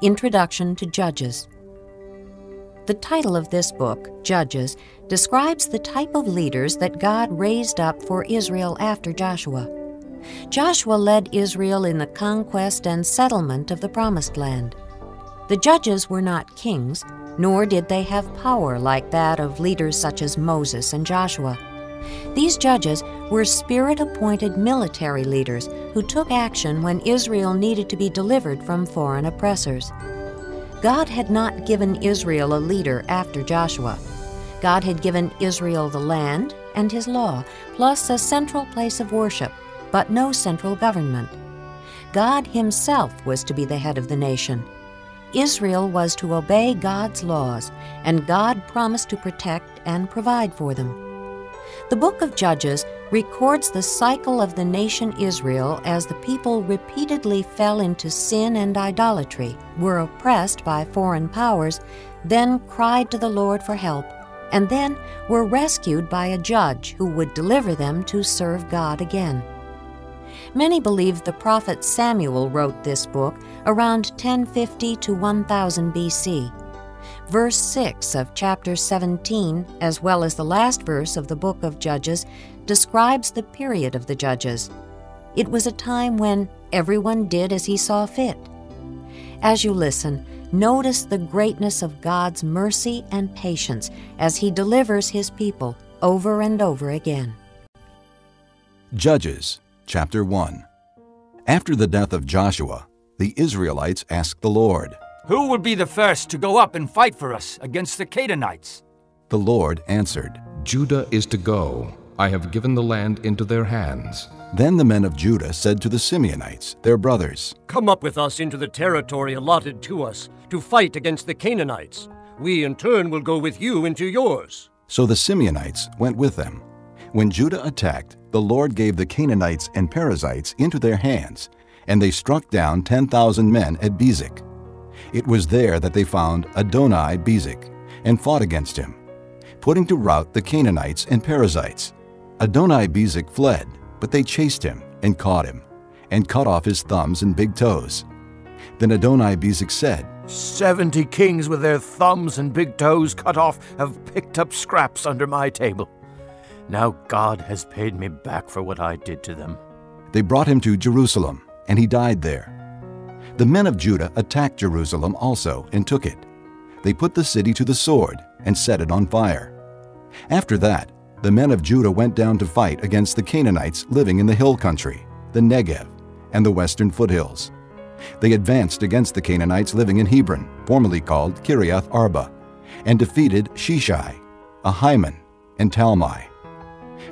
Introduction to Judges. The title of this book, Judges, describes the type of leaders that God raised up for Israel after Joshua. Joshua led Israel in the conquest and settlement of the Promised Land. The judges were not kings, nor did they have power like that of leaders such as Moses and Joshua. These judges were spirit appointed military leaders who took action when Israel needed to be delivered from foreign oppressors. God had not given Israel a leader after Joshua. God had given Israel the land and his law, plus a central place of worship, but no central government. God himself was to be the head of the nation. Israel was to obey God's laws, and God promised to protect and provide for them. The book of Judges records the cycle of the nation Israel as the people repeatedly fell into sin and idolatry, were oppressed by foreign powers, then cried to the Lord for help, and then were rescued by a judge who would deliver them to serve God again. Many believe the prophet Samuel wrote this book around 1050 to 1000 BC. Verse 6 of chapter 17, as well as the last verse of the book of Judges, describes the period of the judges. It was a time when everyone did as he saw fit. As you listen, notice the greatness of God's mercy and patience as he delivers his people over and over again. Judges chapter 1 After the death of Joshua, the Israelites asked the Lord, who would be the first to go up and fight for us against the Canaanites? The Lord answered, Judah is to go. I have given the land into their hands. Then the men of Judah said to the Simeonites, their brothers, Come up with us into the territory allotted to us to fight against the Canaanites. We in turn will go with you into yours. So the Simeonites went with them. When Judah attacked, the Lord gave the Canaanites and Perizzites into their hands, and they struck down 10,000 men at Bezek. It was there that they found Adoni-Bezek and fought against him, putting to rout the Canaanites and Perizzites. Adoni-Bezek fled, but they chased him and caught him, and cut off his thumbs and big toes. Then Adoni-Bezek said, Seventy kings with their thumbs and big toes cut off have picked up scraps under my table. Now God has paid me back for what I did to them. They brought him to Jerusalem, and he died there. The men of Judah attacked Jerusalem also and took it. They put the city to the sword and set it on fire. After that, the men of Judah went down to fight against the Canaanites living in the hill country, the Negev, and the western foothills. They advanced against the Canaanites living in Hebron, formerly called Kiriath Arba, and defeated Sheshai, Ahiman, and Talmai.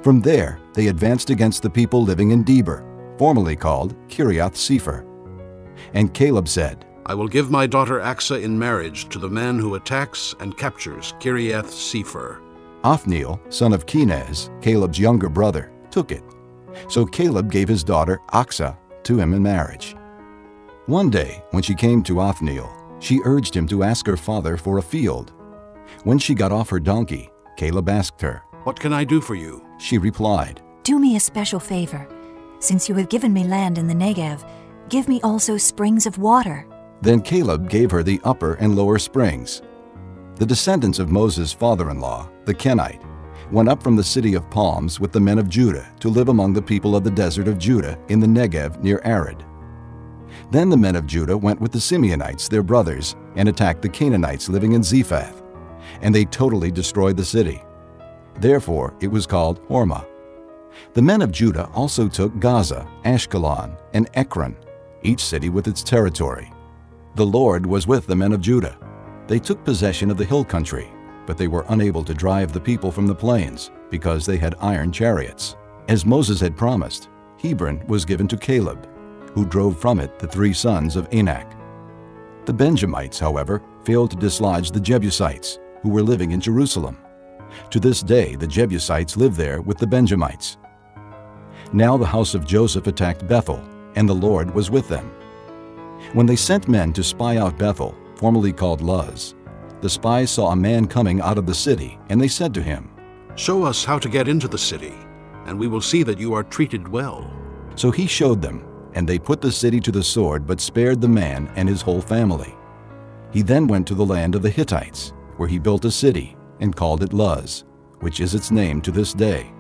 From there, they advanced against the people living in Debir, formerly called Kiriath Sepher. And Caleb said, I will give my daughter Achsah in marriage to the man who attacks and captures Kiriath Sepher. Othniel, son of Kenaz, Caleb's younger brother, took it. So Caleb gave his daughter Achsah to him in marriage. One day, when she came to Othniel, she urged him to ask her father for a field. When she got off her donkey, Caleb asked her, What can I do for you? She replied, Do me a special favor. Since you have given me land in the Negev, Give me also springs of water. Then Caleb gave her the upper and lower springs. The descendants of Moses' father in law, the Kenite, went up from the city of palms with the men of Judah to live among the people of the desert of Judah in the Negev near Arad. Then the men of Judah went with the Simeonites, their brothers, and attacked the Canaanites living in Zephath, and they totally destroyed the city. Therefore it was called Hormah. The men of Judah also took Gaza, Ashkelon, and Ekron, each city with its territory. The Lord was with the men of Judah. They took possession of the hill country, but they were unable to drive the people from the plains because they had iron chariots. As Moses had promised, Hebron was given to Caleb, who drove from it the three sons of Anak. The Benjamites, however, failed to dislodge the Jebusites, who were living in Jerusalem. To this day, the Jebusites live there with the Benjamites. Now the house of Joseph attacked Bethel, and the Lord was with them. When they sent men to spy out Bethel, formerly called Luz, the spies saw a man coming out of the city, and they said to him, Show us how to get into the city, and we will see that you are treated well. So he showed them, and they put the city to the sword, but spared the man and his whole family. He then went to the land of the Hittites, where he built a city and called it Luz, which is its name to this day.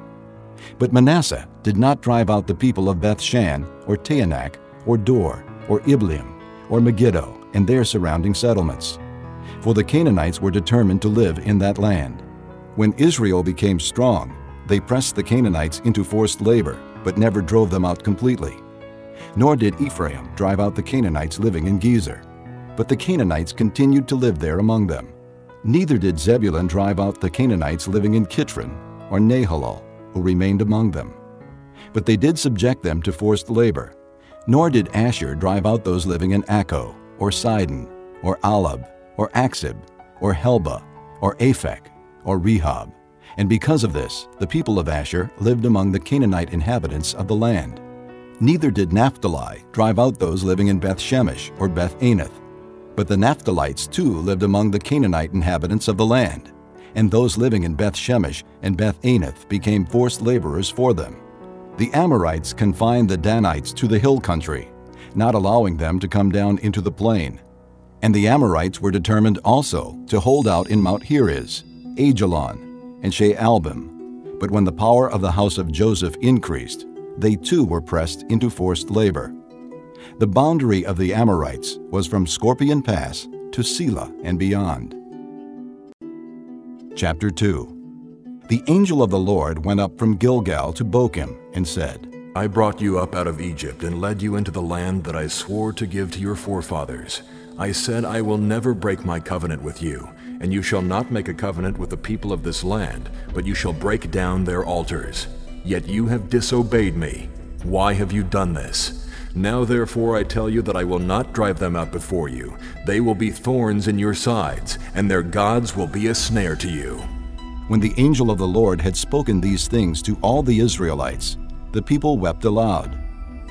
But Manasseh did not drive out the people of Bethshan, or Taanach, or Dor, or Ibleam, or Megiddo, and their surrounding settlements. For the Canaanites were determined to live in that land. When Israel became strong, they pressed the Canaanites into forced labor, but never drove them out completely. Nor did Ephraim drive out the Canaanites living in Gezer, but the Canaanites continued to live there among them. Neither did Zebulun drive out the Canaanites living in Kitron or Nahalol, who remained among them. But they did subject them to forced labor. Nor did Asher drive out those living in Acco, or Sidon, or Ahlab, or Achzib, or Helba, or Aphek, or Rehob. And because of this, the people of Asher lived among the Canaanite inhabitants of the land. Neither did Naphtali drive out those living in Beth Shemesh or Beth Anath, but the Naphtalites too lived among the Canaanite inhabitants of the land, and those living in Beth Shemesh and Beth Anath became forced laborers for them. The Amorites confined the Danites to the hill country, not allowing them to come down into the plain. And the Amorites were determined also to hold out in Mount Heres, Ajalon, and Shaalbim. But when the power of the house of Joseph increased, they too were pressed into forced labor. The boundary of the Amorites was from Scorpion Pass to Selah and beyond. Chapter 2 The angel of the Lord went up from Gilgal to Bochim and said, I brought you up out of Egypt and led you into the land that I swore to give to your forefathers. I said, I will never break my covenant with you, and you shall not make a covenant with the people of this land, but you shall break down their altars. Yet you have disobeyed me. Why have you done this? Now therefore I tell you that I will not drive them out before you. They will be thorns in your sides, and their gods will be a snare to you. When the angel of the Lord had spoken these things to all the Israelites, the people wept aloud,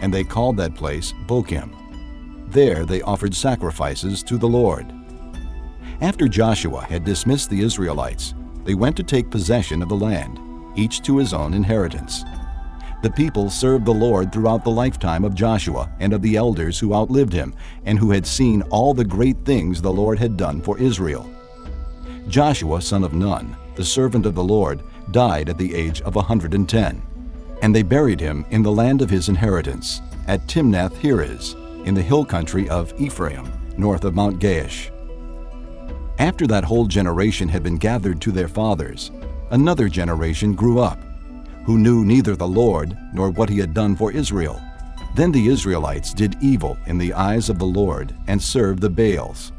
and they called that place Bochim. There they offered sacrifices to the Lord. After Joshua had dismissed the Israelites, they went to take possession of the land, each to his own inheritance. The people served the Lord throughout the lifetime of Joshua and of the elders who outlived him and who had seen all the great things the Lord had done for Israel. Joshua, son of Nun, the servant of the Lord, died at the age of a 110, and they buried him in the land of his inheritance, at Timnath Heres, in the hill country of Ephraim, north of Mount Gaash. After that whole generation had been gathered to their fathers, another generation grew up who knew neither the Lord nor what he had done for Israel. Then the Israelites did evil in the eyes of the Lord and served the Baals.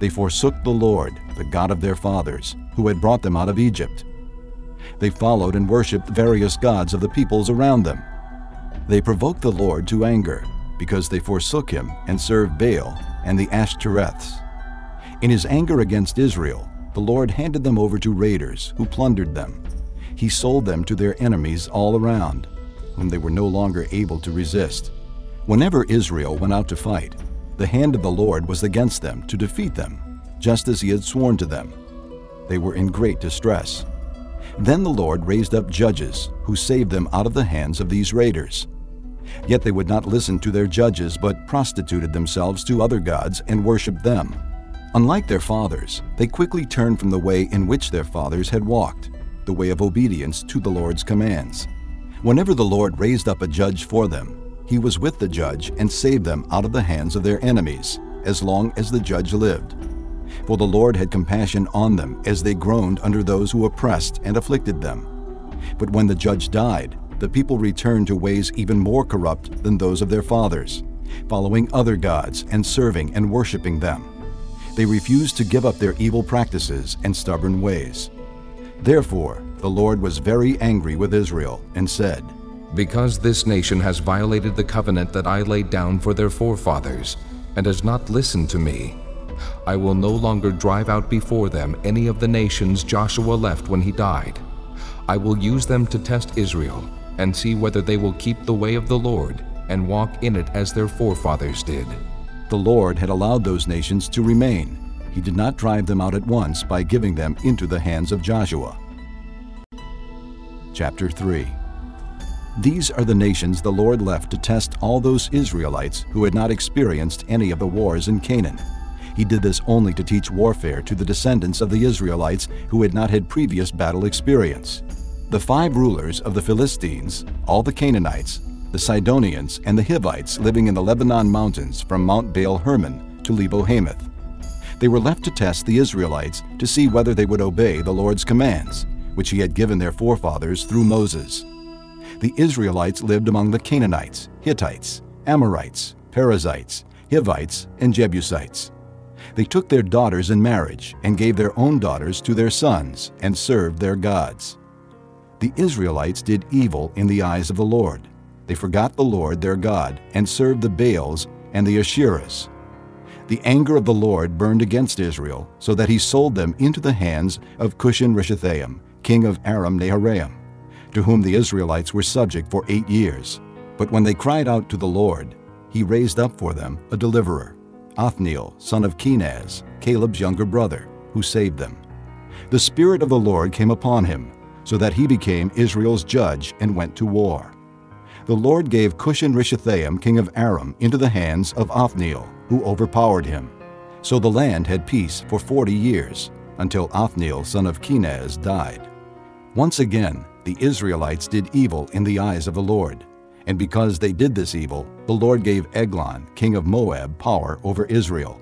They forsook the Lord, the God of their fathers, who had brought them out of Egypt. They followed and worshipped various gods of the peoples around them. They provoked the Lord to anger, because they forsook him and served Baal and the Ashtoreths. In his anger against Israel, the Lord handed them over to raiders, who plundered them he sold them to their enemies all around, whom they were no longer able to resist. Whenever Israel went out to fight, the hand of the Lord was against them to defeat them, just as he had sworn to them. They were in great distress. Then the Lord raised up judges who saved them out of the hands of these raiders. Yet they would not listen to their judges, but prostituted themselves to other gods and worshipped them. Unlike their fathers, they quickly turned from the way in which their fathers had walked the way of obedience to the Lord's commands. Whenever the Lord raised up a judge for them, he was with the judge and saved them out of the hands of their enemies, as long as the judge lived. For the Lord had compassion on them as they groaned under those who oppressed and afflicted them. But when the judge died, the people returned to ways even more corrupt than those of their fathers, following other gods and serving and worshiping them. They refused to give up their evil practices and stubborn ways. Therefore, the Lord was very angry with Israel and said, Because this nation has violated the covenant that I laid down for their forefathers, and has not listened to me, I will no longer drive out before them any of the nations Joshua left when he died. I will use them to test Israel and see whether they will keep the way of the Lord and walk in it as their forefathers did. The Lord had allowed those nations to remain he did not drive them out at once by giving them into the hands of Joshua. Chapter 3 These are the nations the Lord left to test all those Israelites who had not experienced any of the wars in Canaan. He did this only to teach warfare to the descendants of the Israelites who had not had previous battle experience. The five rulers of the Philistines, all the Canaanites, the Sidonians, and the Hivites living in the Lebanon mountains from Mount Baal Hermon to Lebo Hamath. They were left to test the Israelites to see whether they would obey the Lord's commands, which he had given their forefathers through Moses. The Israelites lived among the Canaanites, Hittites, Amorites, Perizzites, Hivites, and Jebusites. They took their daughters in marriage and gave their own daughters to their sons and served their gods the Israelites did evil in the eyes of the Lord. They forgot the Lord their God and served the Baals and the Asherahs. The anger of the Lord burned against Israel, so that he sold them into the hands of Cushan Rishathaim, king of Aram Naharaim, to whom the Israelites were subject for eight years. But when they cried out to the Lord, he raised up for them a deliverer, Othniel, son of Kenaz, Caleb's younger brother, who saved them. The Spirit of the Lord came upon him, so that he became Israel's judge and went to war. The Lord gave Cushan Rishathaim, king of Aram, into the hands of Othniel, who overpowered him. So the land had peace for forty years, until Othniel, son of Kenaz, died. Once again, the Israelites did evil in the eyes of the Lord. And because they did this evil, the Lord gave Eglon, king of Moab, power over Israel.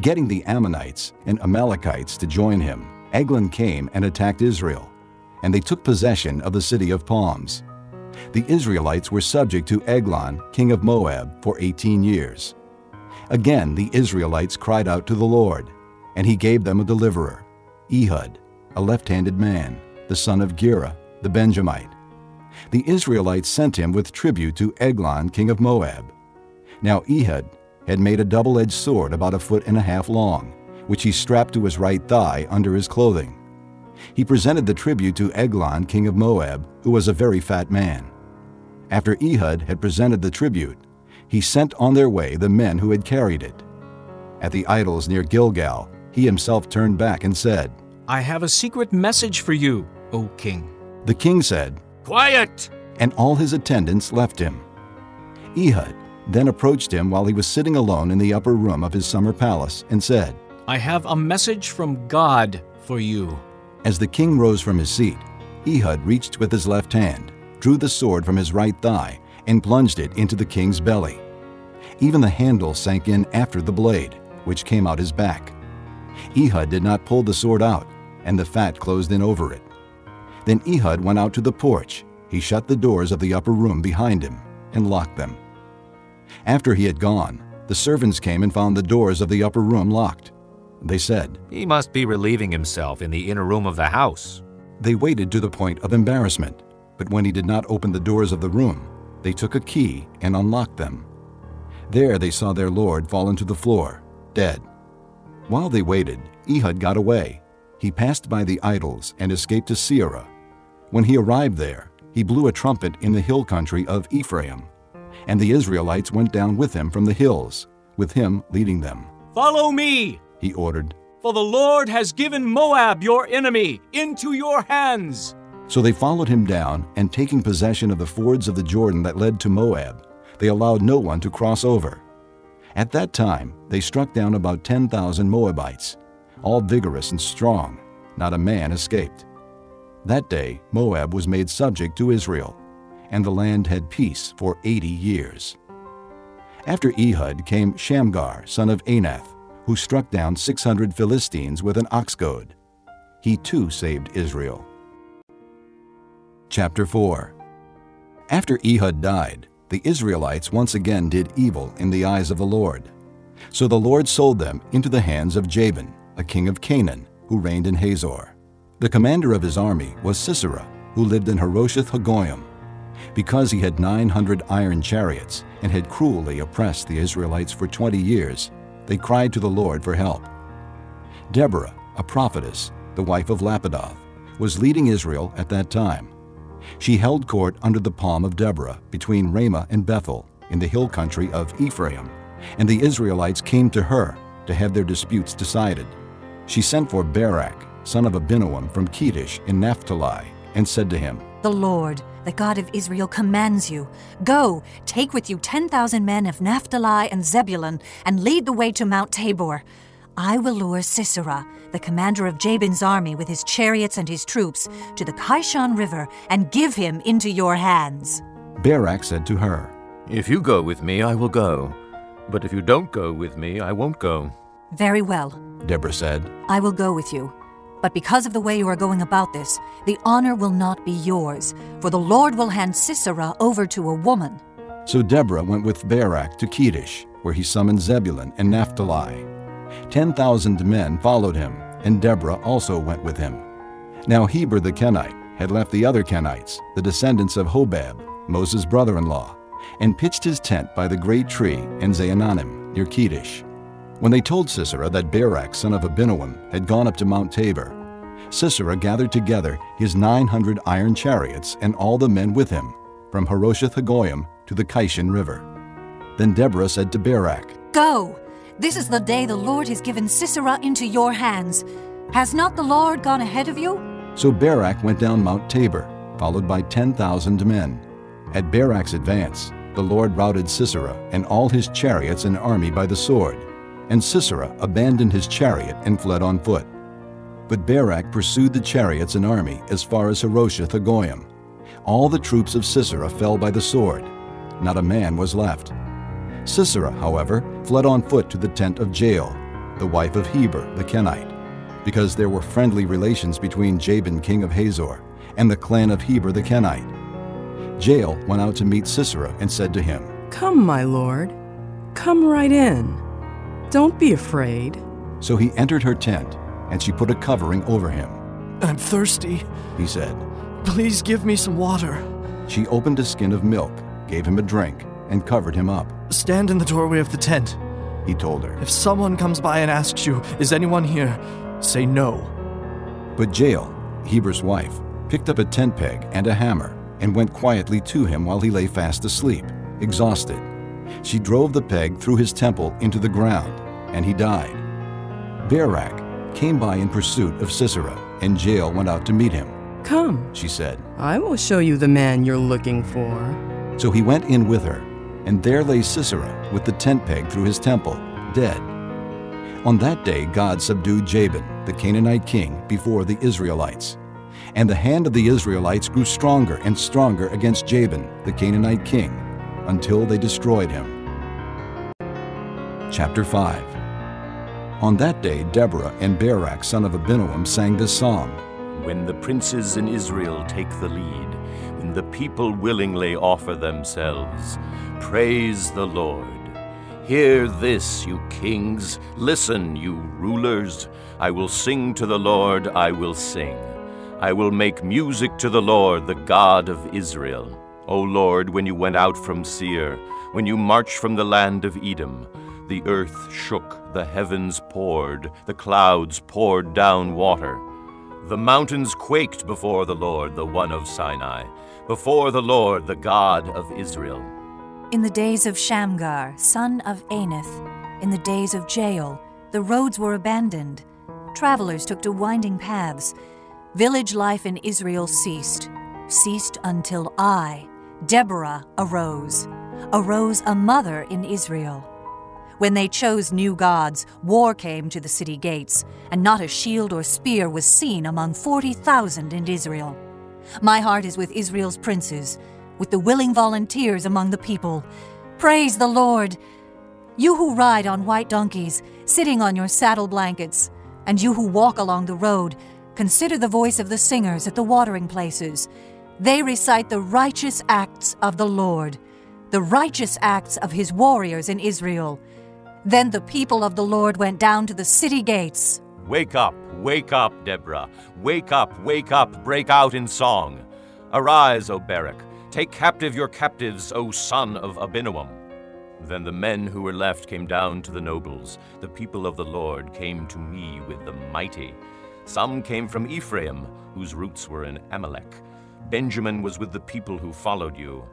Getting the Ammonites and Amalekites to join him, Eglon came and attacked Israel and they took possession of the city of palms. The Israelites were subject to Eglon, king of Moab, for 18 years. Again the Israelites cried out to the Lord, and he gave them a deliverer, Ehud, a left-handed man, the son of Gera, the Benjamite. The Israelites sent him with tribute to Eglon, king of Moab. Now Ehud had made a double-edged sword about a foot and a half long, which he strapped to his right thigh under his clothing he presented the tribute to Eglon, king of Moab, who was a very fat man. After Ehud had presented the tribute, he sent on their way the men who had carried it. At the idols near Gilgal, he himself turned back and said, I have a secret message for you, O king. The king said, Quiet! And all his attendants left him. Ehud then approached him while he was sitting alone in the upper room of his summer palace and said, I have a message from God for you. As the king rose from his seat, Ehud reached with his left hand, drew the sword from his right thigh, and plunged it into the king's belly. Even the handle sank in after the blade, which came out his back. Ehud did not pull the sword out, and the fat closed in over it. Then Ehud went out to the porch. He shut the doors of the upper room behind him and locked them. After he had gone, the servants came and found the doors of the upper room locked. They said, He must be relieving himself in the inner room of the house. They waited to the point of embarrassment, but when he did not open the doors of the room, they took a key and unlocked them. There they saw their lord fallen to the floor, dead. While they waited, Ehud got away. He passed by the idols and escaped to Seirah. When he arrived there, he blew a trumpet in the hill country of Ephraim, and the Israelites went down with him from the hills, with him leading them. Follow me, he ordered. For the Lord has given Moab, your enemy, into your hands. So they followed him down, and taking possession of the fords of the Jordan that led to Moab, they allowed no one to cross over. At that time, they struck down about 10,000 Moabites, all vigorous and strong. Not a man escaped. That day, Moab was made subject to Israel, and the land had peace for 80 years. After Ehud came Shamgar, son of Anath, who struck down 600 Philistines with an ox goad. He too saved Israel. Chapter 4 After Ehud died, the Israelites once again did evil in the eyes of the Lord. So the Lord sold them into the hands of Jabin, a king of Canaan, who reigned in Hazor. The commander of his army was Sisera, who lived in Harosheth Hagoyim. Because he had 900 iron chariots and had cruelly oppressed the Israelites for 20 years, they cried to the Lord for help. Deborah, a prophetess, the wife of Lapidoth, was leading Israel at that time. She held court under the palm of Deborah between Ramah and Bethel in the hill country of Ephraim, and the Israelites came to her to have their disputes decided. She sent for Barak, son of Abinoam from Kedesh in Naphtali, and said to him, The Lord, the God of Israel commands you Go, take with you 10,000 men of Naphtali and Zebulun, and lead the way to Mount Tabor. I will lure Sisera, the commander of Jabin's army with his chariots and his troops, to the Kishon River and give him into your hands. Barak said to her, If you go with me, I will go. But if you don't go with me, I won't go. Very well. Deborah said, I will go with you. But because of the way you are going about this, the honor will not be yours, for the Lord will hand Sisera over to a woman. So Deborah went with Barak to Kedesh, where he summoned Zebulun and Naphtali. Ten thousand men followed him, and Deborah also went with him. Now Heber the Kenite had left the other Kenites, the descendants of Hobab, Moses' brother-in-law, and pitched his tent by the great tree in Zaananim, near Kedesh. When they told Sisera that Barak son of Abinoam had gone up to Mount Tabor, Sisera gathered together his 900 iron chariots and all the men with him, from Harosheth Hagoyim to the Kishon River. Then Deborah said to Barak, Go! This is the day the Lord has given Sisera into your hands. Has not the Lord gone ahead of you? So Barak went down Mount Tabor, followed by 10,000 men. At Barak's advance, the Lord routed Sisera and all his chariots and army by the sword, and Sisera abandoned his chariot and fled on foot. But Barak pursued the chariots and army as far as Harosheth Hagoyim. All the troops of Sisera fell by the sword. Not a man was left. Sisera, however, fled on foot to the tent of Jael, the wife of Heber the Kenite, because there were friendly relations between Jabin king of Hazor and the clan of Heber the Kenite. Jael went out to meet Sisera and said to him, Come, my lord, come right in. Don't be afraid. So he entered her tent, and she put a covering over him. I'm thirsty, he said. Please give me some water. She opened a skin of milk, gave him a drink, and covered him up. Stand in the doorway of the tent, he told her. If someone comes by and asks you, Is anyone here? say no. But Jael, Heber's wife, picked up a tent peg and a hammer and went quietly to him while he lay fast asleep, exhausted. She drove the peg through his temple into the ground, and he died. Barak came by in pursuit of Sisera, and Jael went out to meet him. Come, she said. I will show you the man you're looking for. So he went in with her, and there lay Sisera with the tent peg through his temple, dead. On that day God subdued Jabin, the Canaanite king, before the Israelites. And the hand of the Israelites grew stronger and stronger against Jabin, the Canaanite king, until they destroyed him. Chapter 5 On that day Deborah and Barak son of Abinoam sang this song. When the princes in Israel take the lead, the people willingly offer themselves, praise the Lord. Hear this, you kings. Listen, you rulers. I will sing to the Lord, I will sing. I will make music to the Lord, the God of Israel. O Lord, when you went out from Seir, when you marched from the land of Edom, the earth shook, the heavens poured, the clouds poured down water. The mountains quaked before the Lord, the one of Sinai, before the Lord, the God of Israel. In the days of Shamgar, son of Anath, in the days of Jael, the roads were abandoned. Travelers took to winding paths. Village life in Israel ceased, ceased until I, Deborah, arose, arose a mother in Israel. When they chose new gods, war came to the city gates, and not a shield or spear was seen among 40,000 in Israel. My heart is with Israel's princes, with the willing volunteers among the people. Praise the Lord! You who ride on white donkeys, sitting on your saddle blankets, and you who walk along the road, consider the voice of the singers at the watering places. They recite the righteous acts of the Lord, the righteous acts of his warriors in Israel. Then the people of the Lord went down to the city gates. Wake up, wake up, Deborah. Wake up, wake up, break out in song. Arise, O Barak. Take captive your captives, O son of Abinoam. Then the men who were left came down to the nobles. The people of the Lord came to me with the mighty. Some came from Ephraim, whose roots were in Amalek. Benjamin was with the people who followed you.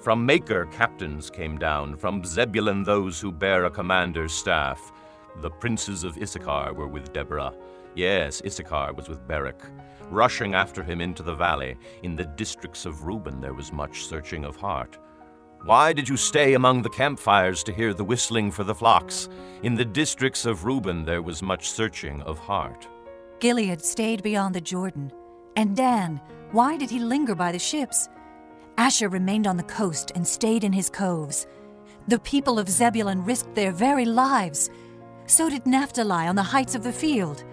From Makir captains came down, from Zebulun those who bear a commander's staff. The princes of Issachar were with Deborah. Yes, Issachar was with Barak. Rushing after him into the valley, in the districts of Reuben there was much searching of heart. Why did you stay among the campfires to hear the whistling for the flocks? In the districts of Reuben there was much searching of heart. Gilead stayed beyond the Jordan. And Dan, why did he linger by the ships? Asher remained on the coast and stayed in his coves. The people of Zebulun risked their very lives. So did Naphtali on the heights of the field.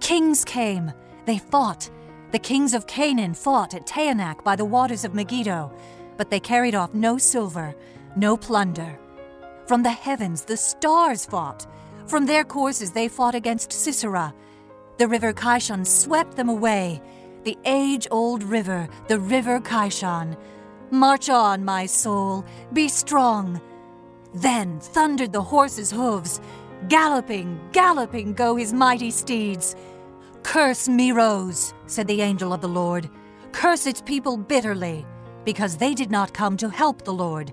Kings came, they fought. The kings of Canaan fought at Taanach by the waters of Megiddo, but they carried off no silver, no plunder. From the heavens the stars fought. From their courses they fought against Sisera. The river Kishon swept them away. The age old river, the river Kishon. March on, my soul, be strong. Then thundered the horses' hooves. Galloping, galloping go his mighty steeds. Curse Meroz, said the angel of the Lord. Curse its people bitterly, because they did not come to help the Lord,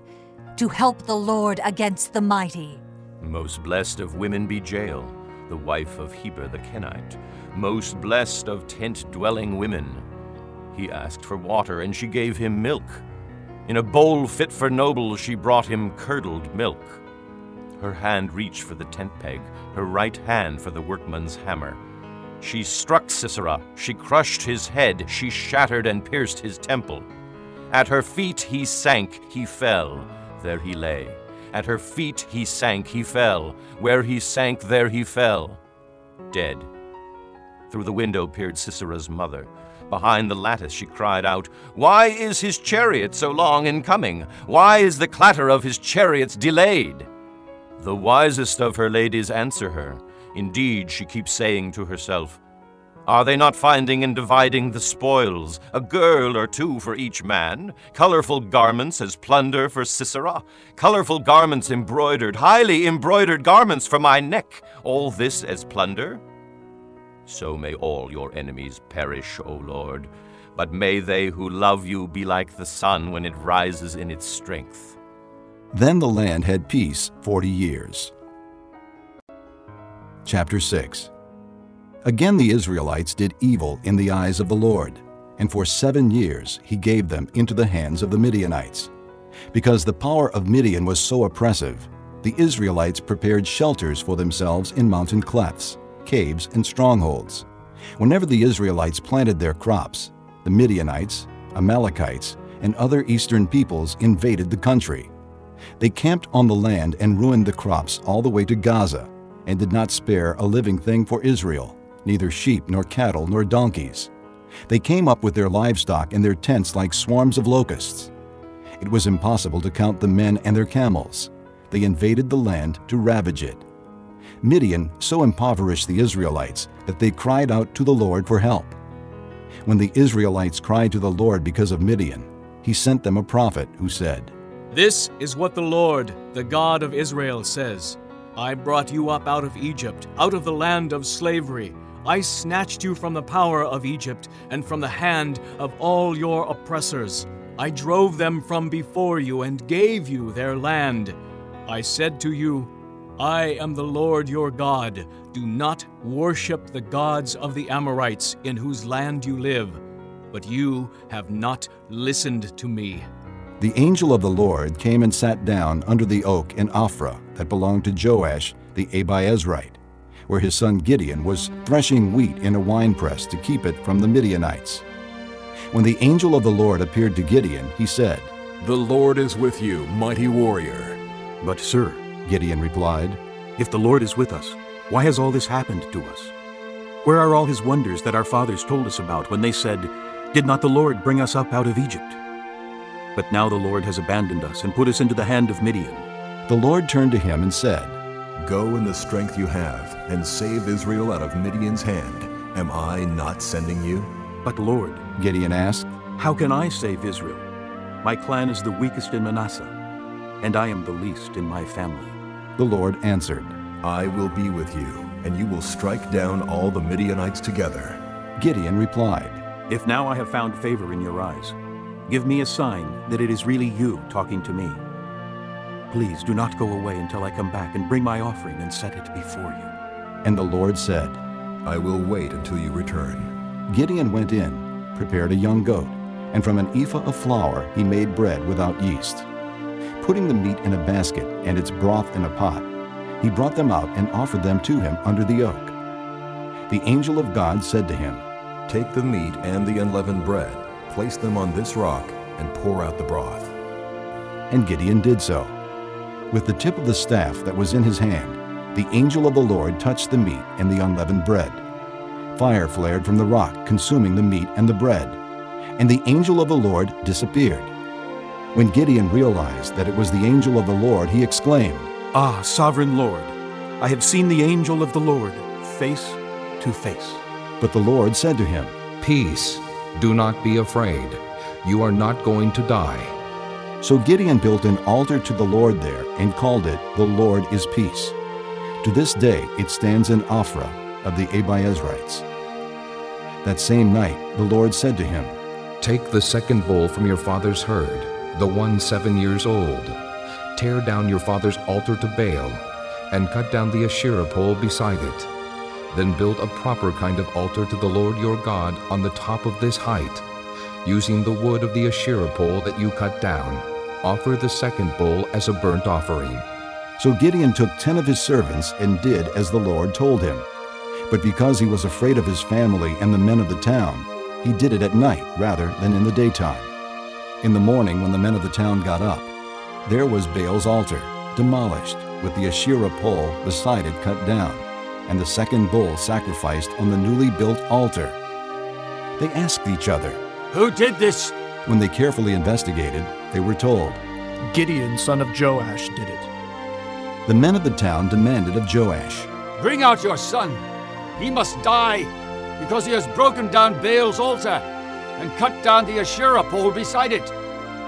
to help the Lord against the mighty. Most blessed of women be Jael, the wife of Heber the Kenite. Most blessed of tent dwelling women. He asked for water, and she gave him milk. In a bowl fit for nobles, she brought him curdled milk. Her hand reached for the tent peg, her right hand for the workman's hammer. She struck Sisera, she crushed his head, she shattered and pierced his temple. At her feet he sank, he fell, there he lay. At her feet he sank, he fell, where he sank, there he fell, dead. Through the window peered Sisera's mother. Behind the lattice she cried out, Why is his chariot so long in coming? Why is the clatter of his chariots delayed? The wisest of her ladies answer her. Indeed, she keeps saying to herself, Are they not finding and dividing the spoils, a girl or two for each man? Colorful garments as plunder for Sisera? Colorful garments embroidered, highly embroidered garments for my neck, all this as plunder? So may all your enemies perish, O Lord, but may they who love you be like the sun when it rises in its strength. Then the land had peace forty years. Chapter 6 Again the Israelites did evil in the eyes of the Lord, and for seven years he gave them into the hands of the Midianites. Because the power of Midian was so oppressive, the Israelites prepared shelters for themselves in mountain clefts, caves, and strongholds. Whenever the Israelites planted their crops, the Midianites, Amalekites, and other eastern peoples invaded the country. They camped on the land and ruined the crops all the way to Gaza, and did not spare a living thing for Israel, neither sheep nor cattle nor donkeys. They came up with their livestock and their tents like swarms of locusts. It was impossible to count the men and their camels. They invaded the land to ravage it. Midian so impoverished the Israelites that they cried out to the Lord for help. When the Israelites cried to the Lord because of Midian, he sent them a prophet who said, This is what the Lord, the God of Israel, says I brought you up out of Egypt, out of the land of slavery. I snatched you from the power of Egypt and from the hand of all your oppressors. I drove them from before you and gave you their land. I said to you, I am the Lord your God. Do not worship the gods of the Amorites in whose land you live. But you have not listened to me. The angel of the Lord came and sat down under the oak in Ophrah that belonged to Joash the Abiezrite, where his son Gideon was threshing wheat in a winepress to keep it from the Midianites. When the angel of the Lord appeared to Gideon, he said, The Lord is with you, mighty warrior. But, sir, Gideon replied, If the Lord is with us, why has all this happened to us? Where are all his wonders that our fathers told us about when they said, Did not the Lord bring us up out of Egypt? But now the Lord has abandoned us and put us into the hand of Midian. The Lord turned to him and said, Go in the strength you have, and save Israel out of Midian's hand. Am I not sending you? But Lord, Gideon asked, How can I save Israel? My clan is the weakest in Manasseh, and I am the least in my family. The Lord answered, I will be with you, and you will strike down all the Midianites together. Gideon replied, If now I have found favor in your eyes, give me a sign that it is really you talking to me. Please do not go away until I come back and bring my offering and set it before you. And the Lord said, I will wait until you return. Gideon went in, prepared a young goat, and from an ephah of flour he made bread without yeast. Putting the meat in a basket and its broth in a pot, he brought them out and offered them to him under the oak. The angel of God said to him, Take the meat and the unleavened bread, place them on this rock, and pour out the broth. And Gideon did so. With the tip of the staff that was in his hand, the angel of the Lord touched the meat and the unleavened bread. Fire flared from the rock, consuming the meat and the bread, and the angel of the Lord disappeared. When Gideon realized that it was the angel of the Lord, he exclaimed, Ah, sovereign Lord, I have seen the angel of the Lord face to face. But the Lord said to him, Peace, do not be afraid. You are not going to die. So Gideon built an altar to the Lord there and called it, The Lord is Peace. To this day it stands in Ophrah of the Abiezrites. That same night the Lord said to him, Take the second bull from your father's herd, the one seven years old. Tear down your father's altar to Baal, and cut down the Asherah pole beside it. Then build a proper kind of altar to the Lord your God on the top of this height, using the wood of the Asherah pole that you cut down. Offer the second bull as a burnt offering. So Gideon took ten of his servants and did as the Lord told him. But because he was afraid of his family and the men of the town, he did it at night rather than in the daytime. In the morning, when the men of the town got up, there was Baal's altar, demolished, with the Asherah pole beside it cut down, and the second bull sacrificed on the newly built altar. They asked each other, Who did this? When they carefully investigated, they were told, Gideon, son of Joash, did it. The men of the town demanded of Joash, Bring out your son. He must die, because he has broken down Baal's altar and cut down the Asherah pole beside it.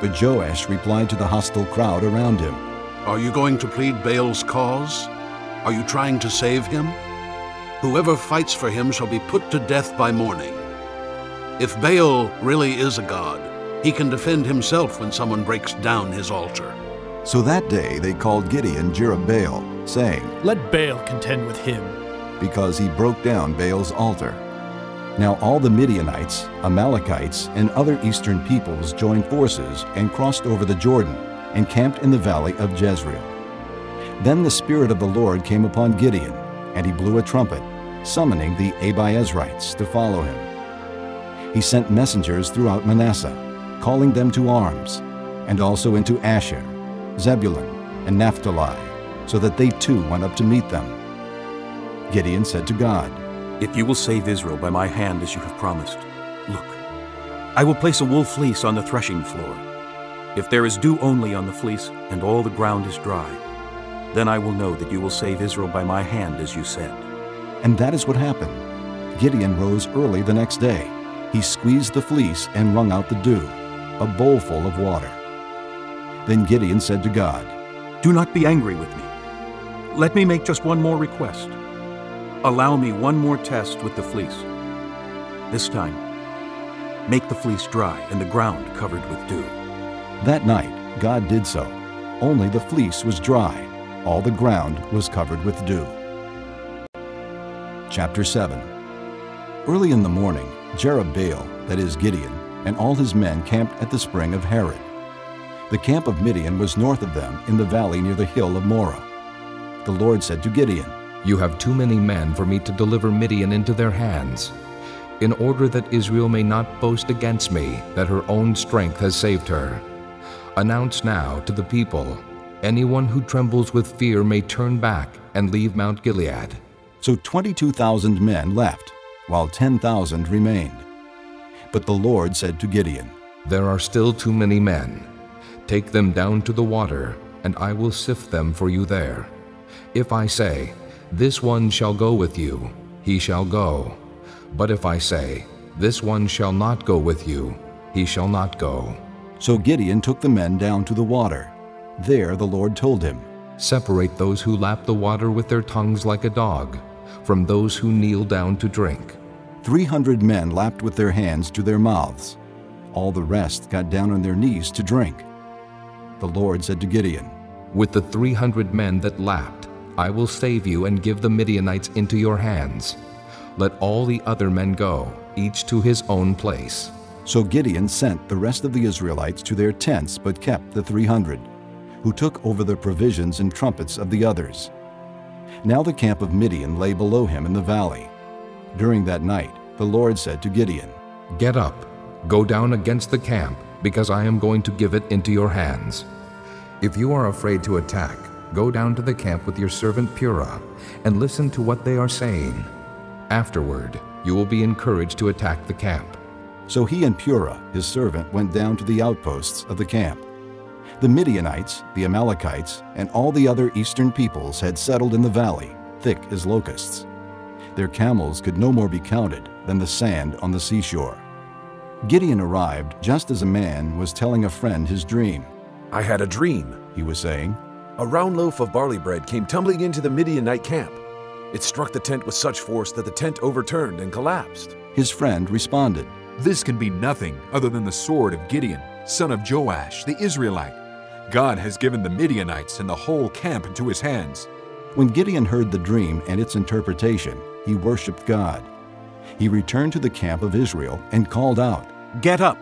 But Joash replied to the hostile crowd around him, Are you going to plead Baal's cause? Are you trying to save him? Whoever fights for him shall be put to death by morning. If Baal really is a god, he can defend himself when someone breaks down his altar. So that day they called Gideon Jerubbaal, saying, Let Baal contend with him. Because he broke down Baal's altar. Now all the Midianites, Amalekites, and other eastern peoples joined forces and crossed over the Jordan and camped in the valley of Jezreel. Then the Spirit of the Lord came upon Gideon, and he blew a trumpet, summoning the Abiezrites to follow him. He sent messengers throughout Manasseh, calling them to arms, and also into Asher, Zebulun, and Naphtali, so that they too went up to meet them. Gideon said to God, If you will save Israel by my hand as you have promised, look, I will place a wool fleece on the threshing floor. If there is dew only on the fleece and all the ground is dry, then I will know that you will save Israel by my hand as you said. And that is what happened. Gideon rose early the next day. He squeezed the fleece and wrung out the dew, a bowlful of water. Then Gideon said to God, Do not be angry with me. Let me make just one more request. Allow me one more test with the fleece. This time, make the fleece dry and the ground covered with dew. That night, God did so. Only the fleece was dry, all the ground was covered with dew. Chapter 7 Early in the morning, Jerubbaal, that is Gideon, and all his men camped at the spring of Harod. The camp of Midian was north of them in the valley near the hill of Moreh. The Lord said to Gideon, You have too many men for me to deliver Midian into their hands. In order that Israel may not boast against me that her own strength has saved her. Announce now to the people anyone who trembles with fear may turn back and leave Mount Gilead. So 22,000 men left, while 10,000 remained. But the Lord said to Gideon, There are still too many men. Take them down to the water, and I will sift them for you there. If I say, This one shall go with you, he shall go. But if I say, This one shall not go with you, he shall not go. So Gideon took the men down to the water. There the Lord told him, Separate those who lap the water with their tongues like a dog, from those who kneel down to drink. Three hundred men lapped with their hands to their mouths. All the rest got down on their knees to drink. The Lord said to Gideon, With the three hundred men that lapped, I will save you and give the Midianites into your hands. Let all the other men go, each to his own place. So Gideon sent the rest of the Israelites to their tents, but kept the 300, who took over the provisions and trumpets of the others. Now the camp of Midian lay below him in the valley. During that night, the Lord said to Gideon, Get up, go down against the camp, because I am going to give it into your hands. If you are afraid to attack, go down to the camp with your servant Purah, and listen to what they are saying. Afterward, you will be encouraged to attack the camp. So he and Purah, his servant, went down to the outposts of the camp. The Midianites, the Amalekites, and all the other eastern peoples had settled in the valley, thick as locusts. Their camels could no more be counted than the sand on the seashore. Gideon arrived just as a man was telling a friend his dream. I had a dream, he was saying. A round loaf of barley bread came tumbling into the Midianite camp. It struck the tent with such force that the tent overturned and collapsed. His friend responded, This can be nothing other than the sword of Gideon, son of Joash, the Israelite. God has given the Midianites and the whole camp into his hands. When Gideon heard the dream and its interpretation, he worshipped God. He returned to the camp of Israel and called out, Get up!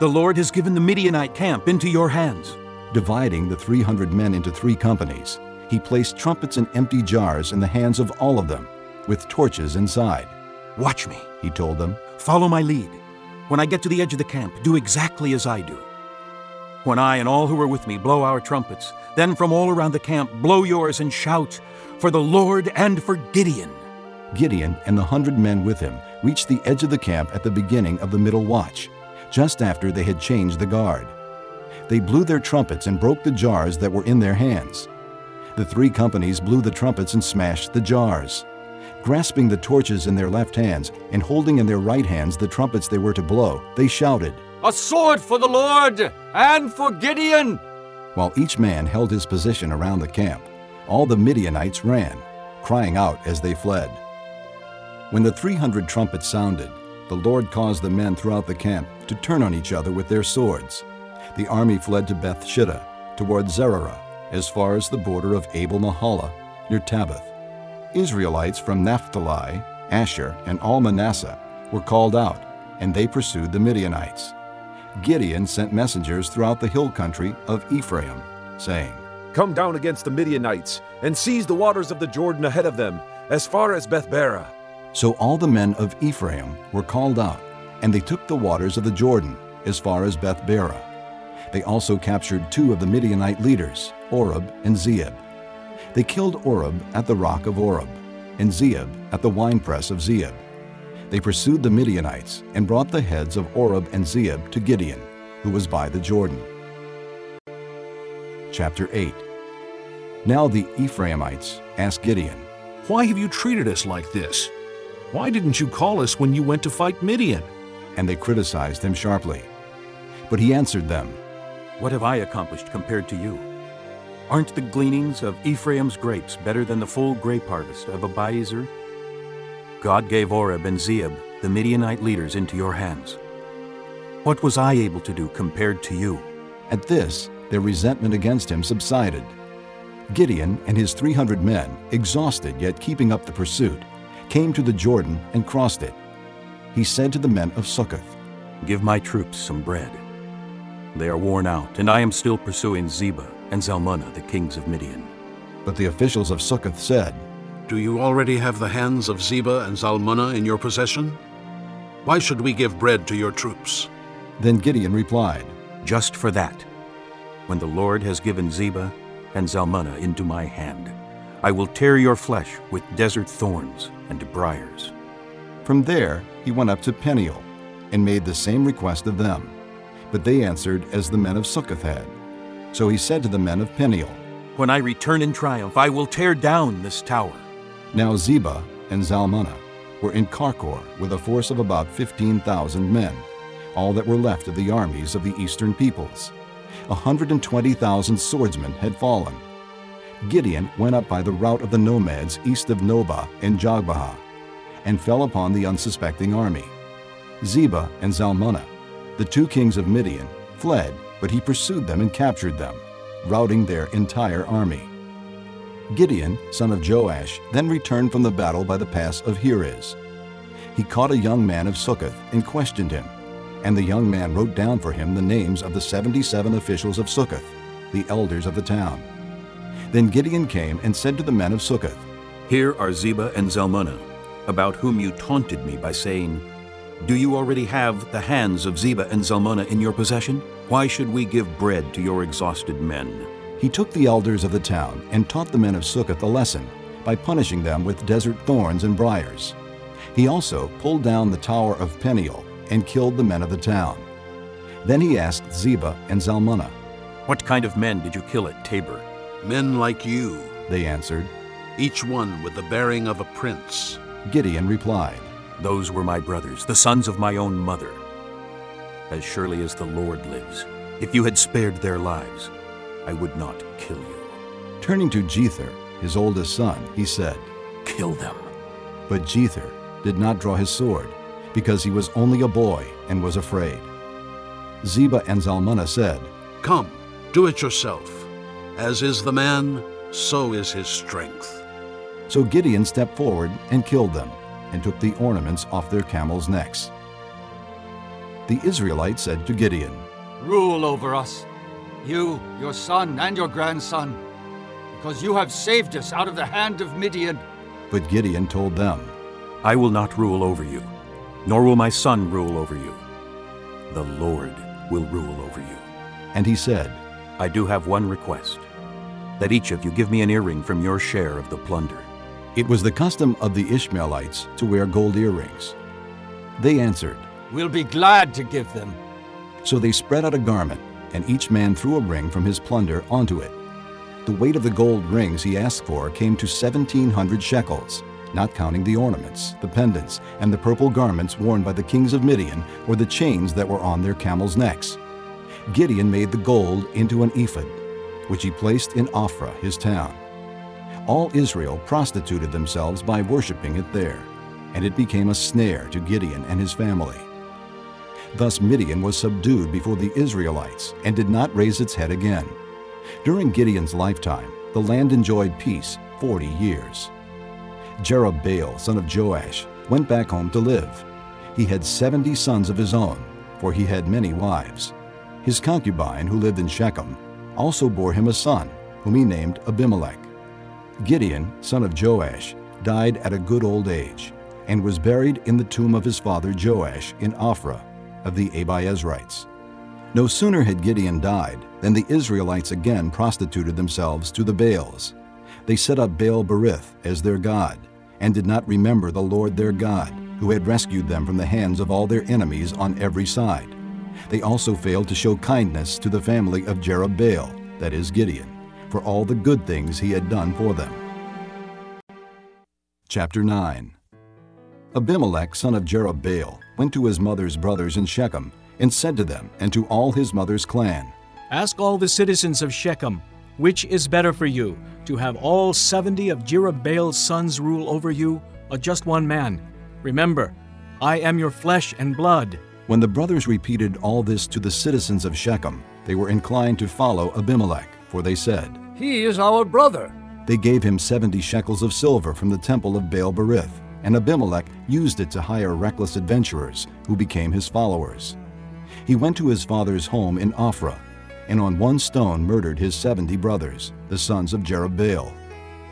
The Lord has given the Midianite camp into your hands. Dividing the 300 men into three companies, he placed trumpets and empty jars in the hands of all of them, with torches inside. Watch me, he told them. Follow my lead. When I get to the edge of the camp, do exactly as I do. When I and all who are with me blow our trumpets, then from all around the camp blow yours and shout, For the Lord and for Gideon. Gideon and the hundred men with him reached the edge of the camp at the beginning of the middle watch, just after they had changed the guard. They blew their trumpets and broke the jars that were in their hands. The three companies blew the trumpets and smashed the jars. Grasping the torches in their left hands and holding in their right hands the trumpets they were to blow, they shouted, A sword for the Lord and for Gideon! While each man held his position around the camp, all the Midianites ran, crying out as they fled. When the 300 trumpets sounded, the Lord caused the men throughout the camp to turn on each other with their swords. The army fled to Beth Shittah, toward Zererah, as far as the border of Abel Meholah, near Tabbath. Israelites from Naphtali, Asher, and all Manasseh were called out, and they pursued the Midianites. Gideon sent messengers throughout the hill country of Ephraim, saying, Come down against the Midianites, and seize the waters of the Jordan ahead of them, as far as Beth Barah. So all the men of Ephraim were called out, and they took the waters of the Jordan as far as Beth Barah. They also captured two of the Midianite leaders, Oreb and Zeeb. They killed Oreb at the rock of Oreb, and Zeeb at the winepress of Zeeb. They pursued the Midianites and brought the heads of Oreb and Zeeb to Gideon, who was by the Jordan. Chapter 8 Now the Ephraimites asked Gideon, Why have you treated us like this? Why didn't you call us when you went to fight Midian? And they criticized him sharply. But he answered them, What have I accomplished compared to you? Aren't the gleanings of Ephraim's grapes better than the full grape harvest of Abiezer? God gave Oreb and Zeeb, the Midianite leaders, into your hands. What was I able to do compared to you? At this, their resentment against him subsided. Gideon and his 300 men, exhausted yet keeping up the pursuit, came to the Jordan and crossed it. He said to the men of Succoth, Give my troops some bread. They are worn out, and I am still pursuing Zebah and Zalmunna, the kings of Midian. But the officials of Succoth said, Do you already have the hands of Zebah and Zalmunna in your possession? Why should we give bread to your troops? Then Gideon replied, Just for that. When the Lord has given Zebah and Zalmunna into my hand, I will tear your flesh with desert thorns and briars. From there he went up to Peniel and made the same request of them. But they answered as the men of Succoth had. So he said to the men of Peniel, When I return in triumph, I will tear down this tower. Now Zebah and Zalmunna were in Karkor with a force of about 15,000 men, all that were left of the armies of the eastern peoples. A 120,000 swordsmen had fallen. Gideon went up by the route of the nomads east of Nobah and Jogbehah, and fell upon the unsuspecting army. Zebah and Zalmunna, the two kings of Midian, fled, but he pursued them and captured them, routing their entire army. Gideon, son of Joash, then returned from the battle by the pass of Heres. he caught a young man of Succoth and questioned him. And the young man wrote down for him the names of the 77 officials of Succoth, the elders of the town. Then Gideon came and said to the men of Succoth, Here are Zebah and Zalmunna, about whom you taunted me by saying, Do you already have the hands of Zebah and Zalmunna in your possession? Why should we give bread to your exhausted men? He took the elders of the town and taught the men of Succoth a lesson by punishing them with desert thorns and briars. He also pulled down the tower of Peniel and killed the men of the town. Then he asked Zebah and Zalmunna, What kind of men did you kill at Tabor? Men like you, they answered, each one with the bearing of a prince. Gideon replied, Those were my brothers, the sons of my own mother. As surely as the Lord lives, if you had spared their lives, I would not kill you. Turning to Jether, his oldest son, he said, Kill them. But Jether did not draw his sword, because he was only a boy and was afraid. Zebah and Zalmunna said, Come, do it yourself. As is the man, so is his strength. So Gideon stepped forward and killed them, and took the ornaments off their camels' necks. The Israelites said to Gideon, Rule over us, you, your son, and your grandson, because you have saved us out of the hand of Midian. But Gideon told them, I will not rule over you, nor will my son rule over you. The Lord will rule over you. And he said, I do have one request that each of you give me an earring from your share of the plunder. It was the custom of the Ishmaelites to wear gold earrings. They answered, We'll be glad to give them. So they spread out a garment, and each man threw a ring from his plunder onto it. The weight of the gold rings he asked for came to 1,700 shekels, not counting the ornaments, the pendants, and the purple garments worn by the kings of Midian or the chains that were on their camels' necks. Gideon made the gold into an ephod, which he placed in Ophrah, his town. All Israel prostituted themselves by worshiping it there, and it became a snare to Gideon and his family. Thus Midian was subdued before the Israelites and did not raise its head again. During Gideon's lifetime, the land enjoyed peace 40 years. Jerubbaal, son of Joash, went back home to live. He had 70 sons of his own, for he had many wives. His concubine, who lived in Shechem, also bore him a son, whom he named Abimelech. Gideon, son of Joash, died at a good old age, and was buried in the tomb of his father Joash in Ophrah of the Abiezrites. No sooner had Gideon died than the Israelites again prostituted themselves to the Baals. They set up Baal Berith as their god, and did not remember the Lord their God, who had rescued them from the hands of all their enemies on every side. They also failed to show kindness to the family of Jerubbaal, that is Gideon, for all the good things he had done for them. Chapter 9 Abimelech, son of Jerubbaal, went to his mother's brothers in Shechem, and said to them and to all his mother's clan, Ask all the citizens of Shechem, which is better for you, to have all seventy of Jerubbaal's sons rule over you, or just one man? Remember, I am your flesh and blood. When the brothers repeated all this to the citizens of Shechem, they were inclined to follow Abimelech, for they said, He is our brother. They gave him seventy shekels of silver from the temple of Baal Berith, and Abimelech used it to hire reckless adventurers who became his followers. He went to his father's home in Ophrah, and on one stone murdered his seventy brothers, the sons of Jerubbaal.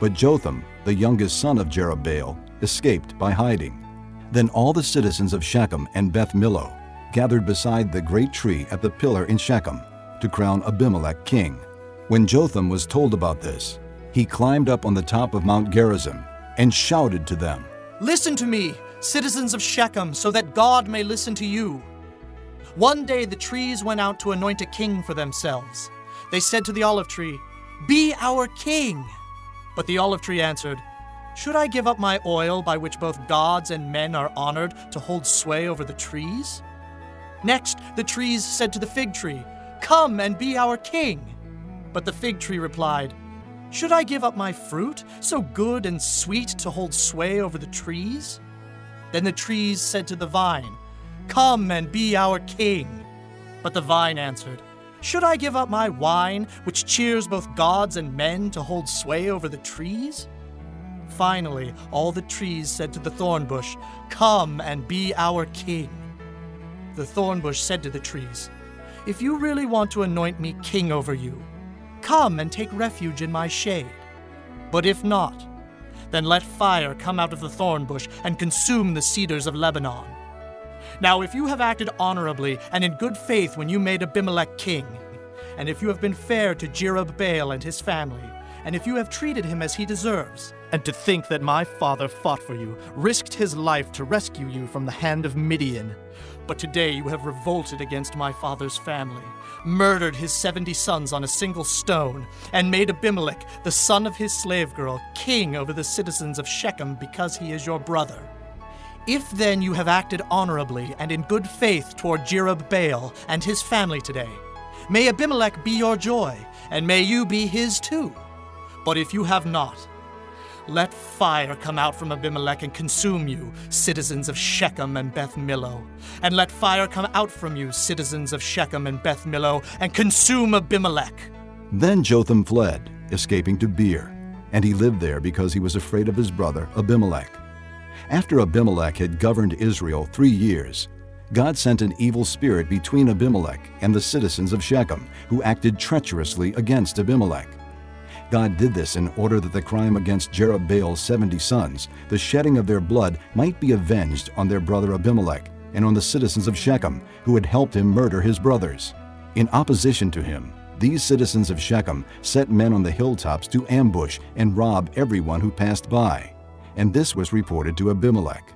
But Jotham, the youngest son of Jerubbaal, escaped by hiding. Then all the citizens of Shechem and Beth Millo gathered beside the great tree at the pillar in Shechem to crown Abimelech king. When Jotham was told about this, he climbed up on the top of Mount Gerizim and shouted to them, Listen to me, citizens of Shechem, so that God may listen to you. One day the trees went out to anoint a king for themselves. They said to the olive tree, Be our king. But the olive tree answered, Should I give up my oil by which both gods and men are honored to hold sway over the trees? Next, the trees said to the fig tree, Come and be our king. But the fig tree replied, Should I give up my fruit, so good and sweet, to hold sway over the trees? Then the trees said to the vine, Come and be our king. But the vine answered, Should I give up my wine, which cheers both gods and men, to hold sway over the trees? finally, all the trees said to the thorn bush, Come and be our king. The thorn bush said to the trees, If you really want to anoint me king over you, come and take refuge in my shade. But if not, then let fire come out of the thorn bush and consume the cedars of Lebanon. Now, if you have acted honorably and in good faith when you made Abimelech king, and if you have been fair to Jerubbaal and his family, and if you have treated him as he deserves, and to think that my father fought for you, risked his life to rescue you from the hand of Midian. But today you have revolted against my father's family, murdered his seventy sons on a single stone, and made Abimelech, the son of his slave girl, king over the citizens of Shechem because he is your brother. If then you have acted honorably and in good faith toward Jerubbaal and his family today, may Abimelech be your joy, and may you be his too. But if you have not, let fire come out from Abimelech and consume you, citizens of Shechem and Beth Millo. And let fire come out from you, citizens of Shechem and Beth Millo, and consume Abimelech. Then Jotham fled, escaping to Beer, and he lived there because he was afraid of his brother Abimelech. After Abimelech had governed Israel three years, God sent an evil spirit between Abimelech and the citizens of Shechem, who acted treacherously against Abimelech. God did this in order that the crime against Jerubbaal's 70 sons, the shedding of their blood, might be avenged on their brother Abimelech and on the citizens of Shechem, who had helped him murder his brothers. In opposition to him, these citizens of Shechem set men on the hilltops to ambush and rob everyone who passed by and this was reported to Abimelech.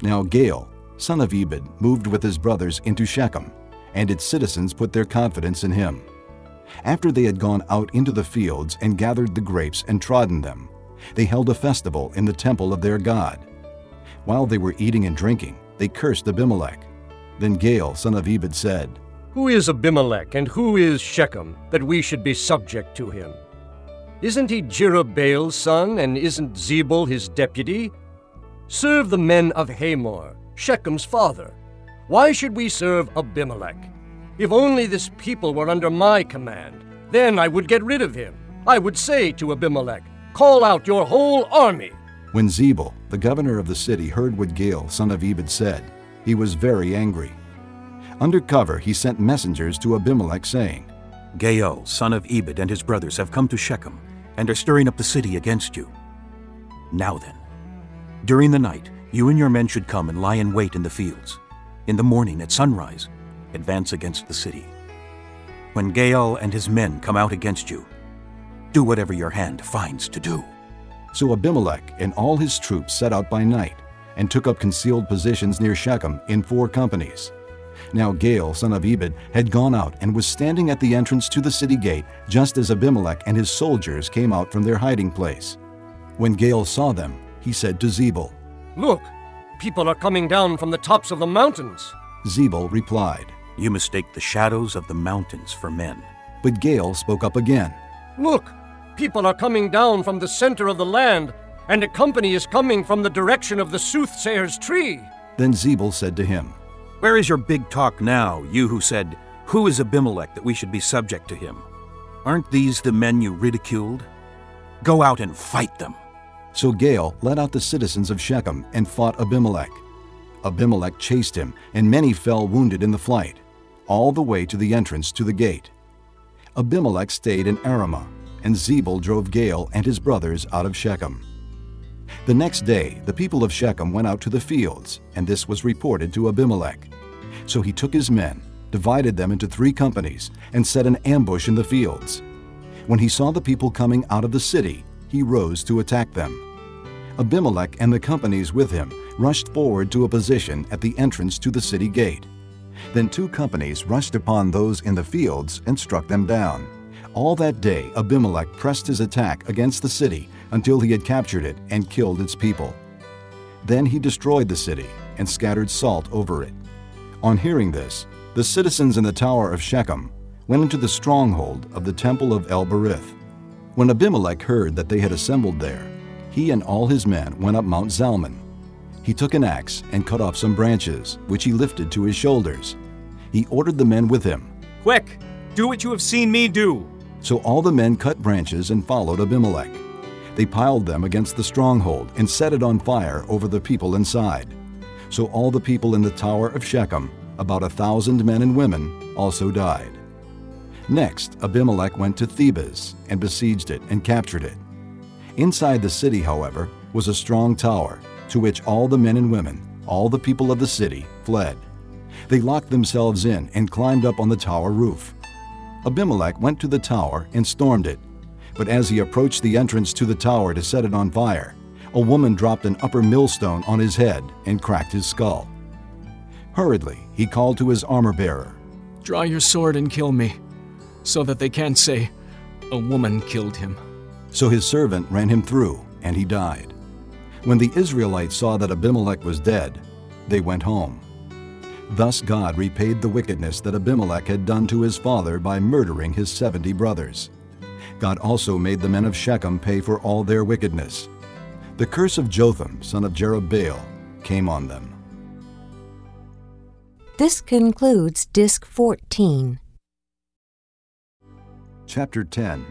Now Gaal, son of Ebed, moved with his brothers into Shechem, and its citizens put their confidence in him. After they had gone out into the fields and gathered the grapes and trodden them, they held a festival in the temple of their God. While they were eating and drinking, they cursed Abimelech. Then Gaal, son of Ebed, said, Who is Abimelech and who is Shechem, that we should be subject to him? Isn't he Jerubbaal's son, and isn't Zebul his deputy? Serve the men of Hamor, Shechem's father. Why should we serve Abimelech? If only this people were under my command, then I would get rid of him. I would say to Abimelech, Call out your whole army. When Zebul, the governor of the city, heard what Gaal, son of Ebed, said, he was very angry. Under cover, he sent messengers to Abimelech, saying, Gaal, son of Ebed, and his brothers have come to Shechem and are stirring up the city against you. Now then, during the night, you and your men should come and lie in wait in the fields. In the morning, at sunrise, advance against the city. When Gaal and his men come out against you, do whatever your hand finds to do. So Abimelech and all his troops set out by night and took up concealed positions near Shechem in four companies. Now Gaal, son of Ebed, had gone out and was standing at the entrance to the city gate just as Abimelech and his soldiers came out from their hiding place. When Gaal saw them, he said to Zebul, Look, people are coming down from the tops of the mountains. Zebul replied, You mistake the shadows of the mountains for men. But Gaal spoke up again, Look, people are coming down from the center of the land, and a company is coming from the direction of the soothsayer's tree. Then Zebul said to him, where is your big talk now, you who said, Who is Abimelech that we should be subject to him? Aren't these the men you ridiculed? Go out and fight them. So Gaal led out the citizens of Shechem and fought Abimelech. Abimelech chased him, and many fell wounded in the flight, all the way to the entrance to the gate. Abimelech stayed in Arumah, and Zebul drove Gaal and his brothers out of Shechem. The next day, the people of Shechem went out to the fields, and this was reported to Abimelech. So he took his men, divided them into three companies, and set an ambush in the fields. When he saw the people coming out of the city, he rose to attack them. Abimelech and the companies with him rushed forward to a position at the entrance to the city gate. Then two companies rushed upon those in the fields and struck them down. All that day Abimelech pressed his attack against the city until he had captured it and killed its people. Then he destroyed the city and scattered salt over it. On hearing this, the citizens in the tower of Shechem went into the stronghold of the temple of El Berith. When Abimelech heard that they had assembled there, he and all his men went up Mount Zalmon. He took an axe and cut off some branches, which he lifted to his shoulders. He ordered the men with him, Quick, do what you have seen me do. So all the men cut branches and followed Abimelech. They piled them against the stronghold and set it on fire over the people inside. So all the people in the tower of Shechem, about a thousand men and women, also died. Next, Abimelech went to Thebez and besieged it and captured it. Inside the city, however, was a strong tower, to which all the men and women, all the people of the city, fled. They locked themselves in and climbed up on the tower roof. Abimelech went to the tower and stormed it. But as he approached the entrance to the tower to set it on fire, a woman dropped an upper millstone on his head and cracked his skull. Hurriedly, he called to his armor bearer Draw your sword and kill me, so that they can't say, A woman killed him. So his servant ran him through, and he died. When the Israelites saw that Abimelech was dead, they went home. Thus God repaid the wickedness that Abimelech had done to his father by murdering his seventy brothers. God also made the men of Shechem pay for all their wickedness. The curse of Jotham, son of Jerubbaal, came on them. This concludes Disc 14. Chapter 10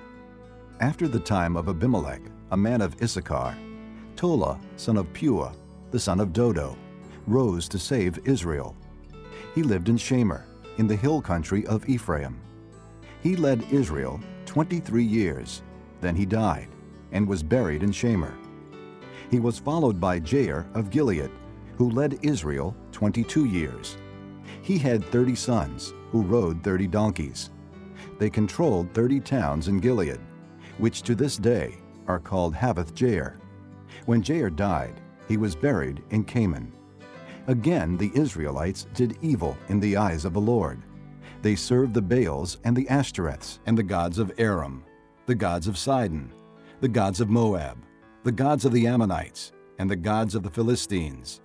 After the time of Abimelech, a man of Issachar, Tola, son of Puah, the son of Dodo, rose to save Israel. He lived in Shamir, in the hill country of Ephraim. He led Israel 23 years. Then he died and was buried in Shamir. He was followed by Jair of Gilead, who led Israel 22 years. He had 30 sons, who rode 30 donkeys. They controlled 30 towns in Gilead, which to this day are called Havoth Jair. When Jair died, he was buried in Kamon. Again, the Israelites did evil in the eyes of the Lord. They served the Baals and the Ashtoreths and the gods of Aram, the gods of Sidon, the gods of Moab, the gods of the Ammonites, and the gods of the Philistines.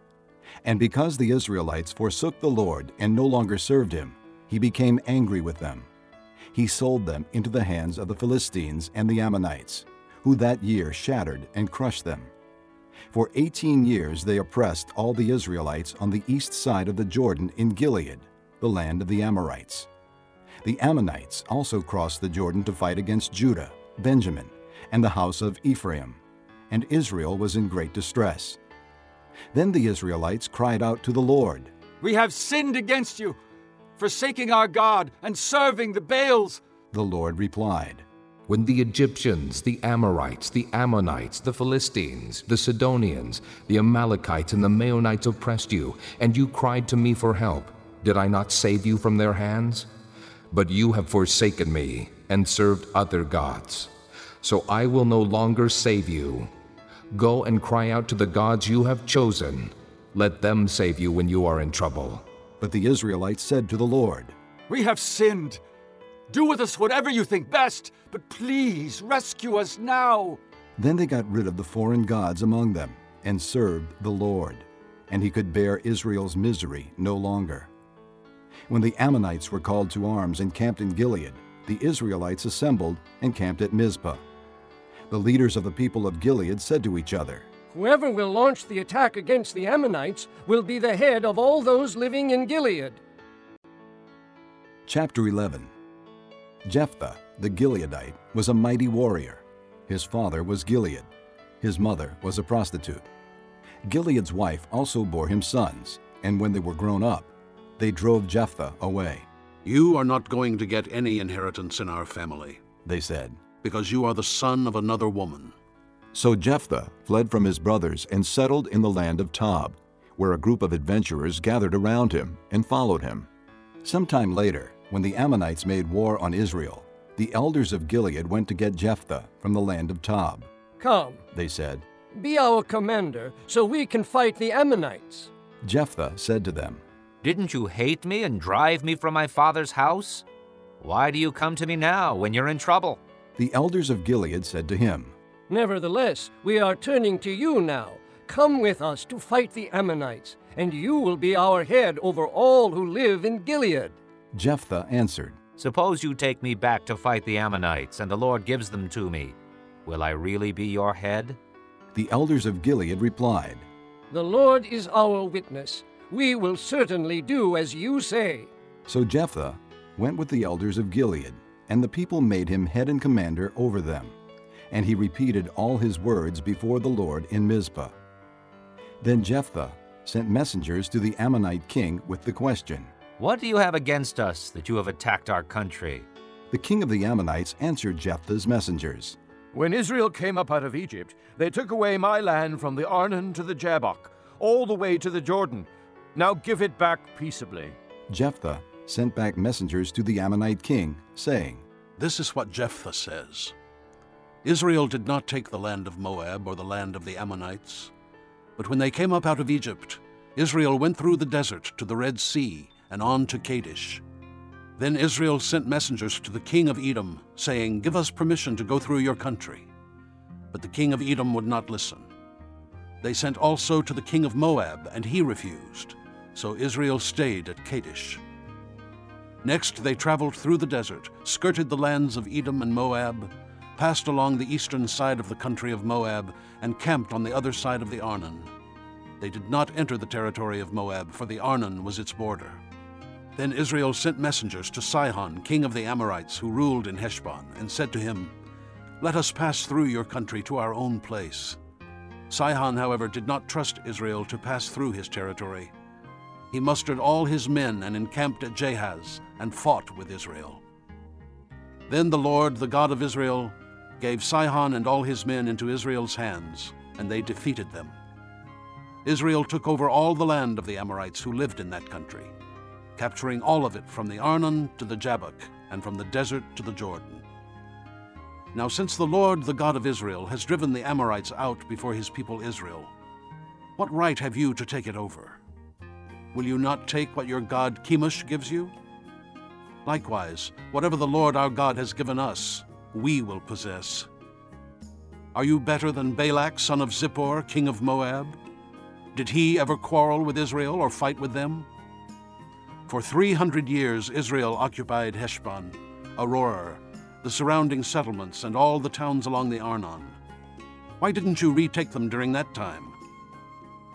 And because the Israelites forsook the Lord and no longer served him, he became angry with them. He sold them into the hands of the Philistines and the Ammonites, who that year shattered and crushed them. For 18 years they oppressed all the Israelites on the east side of the Jordan in Gilead, the land of the Amorites. The Ammonites also crossed the Jordan to fight against Judah, Benjamin, and the house of Ephraim, and Israel was in great distress. Then the Israelites cried out to the Lord, We have sinned against you, forsaking our God and serving the Baals. The Lord replied, When the Egyptians, the Amorites, the Ammonites, the Philistines, the Sidonians, the Amalekites, and the Maonites oppressed you, and you cried to me for help, did I not save you from their hands? But you have forsaken me and served other gods. So I will no longer save you. Go and cry out to the gods you have chosen. Let them save you when you are in trouble. But the Israelites said to the Lord, We have sinned. Do with us whatever you think best, but please rescue us now. Then they got rid of the foreign gods among them and served the Lord, and he could bear Israel's misery no longer. When the Ammonites were called to arms and camped in Gilead, the Israelites assembled and camped at Mizpah. The leaders of the people of Gilead said to each other, Whoever will launch the attack against the Ammonites will be the head of all those living in Gilead. Chapter 11 Jephthah, the Gileadite, was a mighty warrior. His father was Gilead. His mother was a prostitute. Gilead's wife also bore him sons, and when they were grown up, they drove Jephthah away. You are not going to get any inheritance in our family, they said, because you are the son of another woman. So Jephthah fled from his brothers and settled in the land of Tob, where a group of adventurers gathered around him and followed him. Sometime later, when the Ammonites made war on Israel, the elders of Gilead went to get Jephthah from the land of Tob. Come, they said, be our commander so we can fight the Ammonites. Jephthah said to them, Didn't you hate me and drive me from my father's house? Why do you come to me now when you're in trouble? The elders of Gilead said to him, Nevertheless, we are turning to you now. Come with us to fight the Ammonites, and you will be our head over all who live in Gilead. Jephthah answered, Suppose you take me back to fight the Ammonites, and the Lord gives them to me. Will I really be your head? The elders of Gilead replied, The Lord is our witness. We will certainly do as you say. So Jephthah went with the elders of Gilead, and the people made him head and commander over them. and he repeated all his words before the Lord in Mizpah. Then Jephthah sent messengers to the Ammonite king with the question What do you have against us that you have attacked our country? The king of the Ammonites answered Jephthah's messengers When Israel came up out of Egypt, they took away my land from the Arnon to the Jabbok, all the way to the Jordan. Now give it back peaceably. Jephthah sent back messengers to the Ammonite king, saying, This is what Jephthah says Israel did not take the land of Moab or the land of the Ammonites. But when they came up out of Egypt, Israel went through the desert to the Red Sea and on to Kadesh. Then Israel sent messengers to the king of Edom, saying, Give us permission to go through your country. But the king of Edom would not listen. They sent also to the king of Moab, and he refused. So Israel stayed at Kadesh. Next they traveled through the desert, skirted the lands of Edom and Moab, passed along the eastern side of the country of Moab, and camped on the other side of the Arnon. They did not enter the territory of Moab, for the Arnon was its border. Then Israel sent messengers to Sihon, king of the Amorites, who ruled in Heshbon, and said to him, Let us pass through your country to our own place. Sihon, however, did not trust Israel to pass through his territory. He mustered all his men and encamped at Jahaz, and fought with Israel. Then the Lord, the God of Israel, gave Sihon and all his men into Israel's hands, and they defeated them. Israel took over all the land of the Amorites who lived in that country, capturing all of it from the Arnon to the Jabbok, and from the desert to the Jordan. Now, since the Lord, the God of Israel, has driven the Amorites out before his people Israel, what right have you to take it over? Will you not take what your god Chemosh gives you? Likewise, whatever the Lord our God has given us, we will possess. Are you better than Balak, son of Zippor, king of Moab? Did he ever quarrel with Israel or fight with them? For three hundred years Israel occupied Heshbon, Aroer, the surrounding settlements, and all the towns along the Arnon. Why didn't you retake them during that time?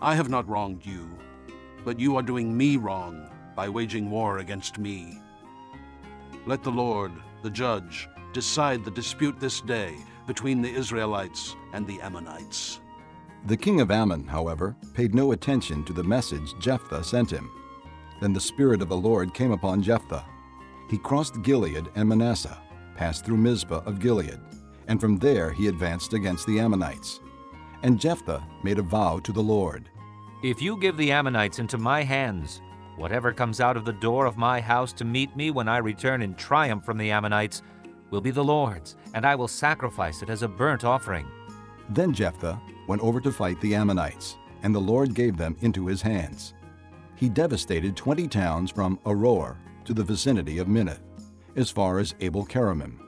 I have not wronged you, but you are doing me wrong by waging war against me. Let the Lord, the judge, decide the dispute this day between the Israelites and the Ammonites. The king of Ammon, however, paid no attention to the message Jephthah sent him. Then the Spirit of the Lord came upon Jephthah. He crossed Gilead and Manasseh, passed through Mizpah of Gilead, and from there he advanced against the Ammonites. And Jephthah made a vow to the Lord If you give the Ammonites into my hands, whatever comes out of the door of my house to meet me when I return in triumph from the Ammonites will be the Lord's, and I will sacrifice it as a burnt offering. Then Jephthah went over to fight the Ammonites, and the Lord gave them into his hands. He devastated twenty towns from Aroer to the vicinity of Minnith, as far as Abel Keramim.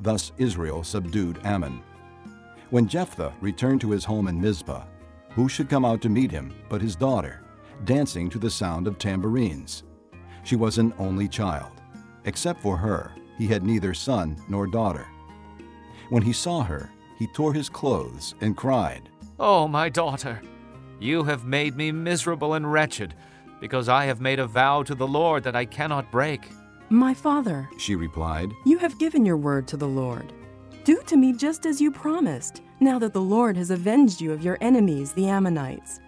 Thus Israel subdued Ammon. When Jephthah returned to his home in Mizpah, who should come out to meet him but his daughter, dancing to the sound of tambourines? She was an only child. Except for her, he had neither son nor daughter. When he saw her, he tore his clothes and cried, Oh, my daughter, you have made me miserable and wretched, because I have made a vow to the Lord that I cannot break. My father, she replied, you have given your word to the Lord. Do to me just as you promised, now that the Lord has avenged you of your enemies, the Ammonites.